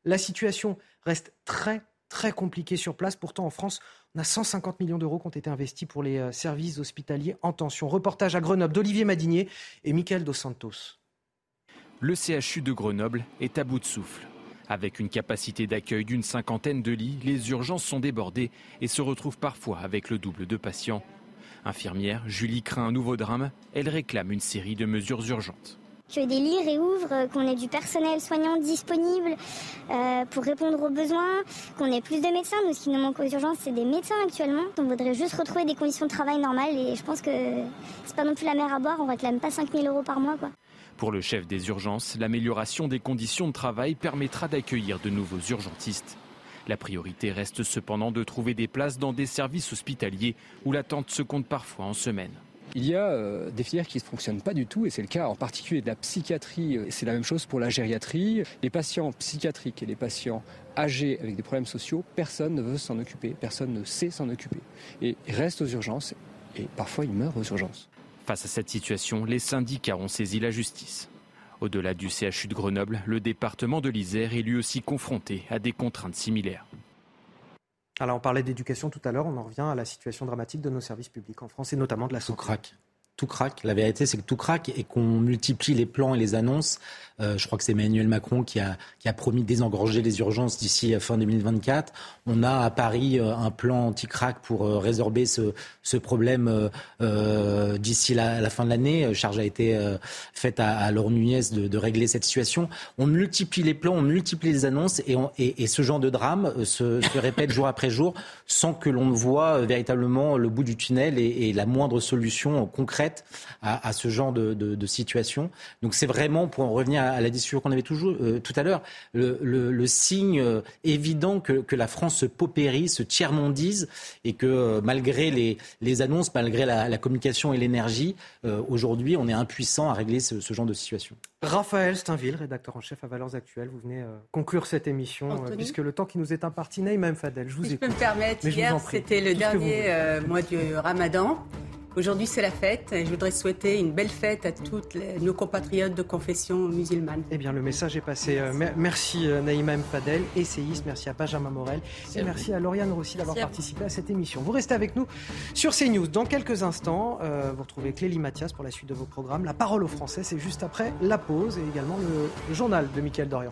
la situation reste très, très compliquée sur place. Pourtant, en France, on a 150 millions d'euros qui ont été investis pour les euh, services hospitaliers en tension. Reportage à Grenoble d'Olivier Madinier et Michael Dos Santos. Le CHU de Grenoble est à bout de souffle. Avec une capacité d'accueil d'une cinquantaine de lits, les urgences sont débordées et se retrouvent parfois avec le double de patients. Infirmière, Julie craint un nouveau drame. Elle réclame une série de mesures urgentes que des lits réouvrent, qu'on ait du personnel soignant disponible euh, pour répondre aux besoins, qu'on ait plus de médecins. Nous, ce qui nous manque aux urgences, c'est des médecins actuellement. On voudrait juste retrouver des conditions de travail normales et je pense que c'est pas non plus la mer à boire. On réclame pas 5000 euros par mois, quoi. Pour le chef des urgences, l'amélioration des conditions de travail permettra d'accueillir de nouveaux urgentistes. La priorité reste cependant de trouver des places dans des services hospitaliers où l'attente se compte parfois en semaine. Il y a euh, des filières qui ne fonctionnent pas du tout, et c'est le cas en particulier de la psychiatrie, et c'est la même chose pour la gériatrie. Les patients psychiatriques et les patients âgés avec des problèmes sociaux, personne ne veut s'en occuper, personne ne sait s'en occuper. Et ils restent aux urgences, et parfois ils meurent aux urgences. Face à cette situation, les syndicats ont saisi la justice. Au-delà du CHU de Grenoble, le département de l'Isère est lui aussi confronté à des contraintes similaires. Alors on parlait d'éducation tout à l'heure, on en revient à la situation dramatique de nos services publics en France et notamment de la santé. craque tout craque. La vérité, c'est que tout craque et qu'on multiplie les plans et les annonces. Euh, je crois que c'est Emmanuel Macron qui a, qui a promis d'ésengorger les urgences d'ici fin 2024. On a à Paris euh, un plan anti-crack pour euh, résorber ce, ce problème euh, d'ici la, la, fin de l'année. Charge a été faite à, à Laure Nunez de, de, régler cette situation. On multiplie les plans, on multiplie les annonces et, on, et, et ce genre de drame se, se, répète jour après jour sans que l'on ne voit véritablement le bout du tunnel et, et la moindre solution concrète à, à ce genre de, de, de, situation. Donc c'est vraiment, pour en revenir à, la discussion qu'on avait toujours, euh, tout à l'heure, le, le, le, signe euh, évident que, que, la France se paupérise, se tiers-mondise, et que euh, malgré les, les, annonces, malgré la, la communication et l'énergie, euh, aujourd'hui, on est impuissant à régler ce, ce, genre de situation. Raphaël Steinville, rédacteur en chef à Valeurs Actuelles, vous venez conclure cette émission, puisque le temps qui nous est imparti, Naïm Fadel, je vous si écoute. Je peux me permettre, hier, c'était le dernier mois du ramadan. Aujourd'hui, c'est la fête et je voudrais souhaiter une belle fête à toutes les, nos compatriotes de confession musulmane. Eh bien, le message est passé. Merci, euh, merci euh, Naïma M. Fadel, essayiste. Merci à Benjamin Morel. Merci et merci à Lauriane Rossi d'avoir participé à cette émission. Vous restez avec nous sur CNews. Dans quelques instants, euh, vous retrouvez Clélie Mathias pour la suite de vos programmes. La parole aux Français, c'est juste après la pause et également le, le journal de Mickaël Dorian.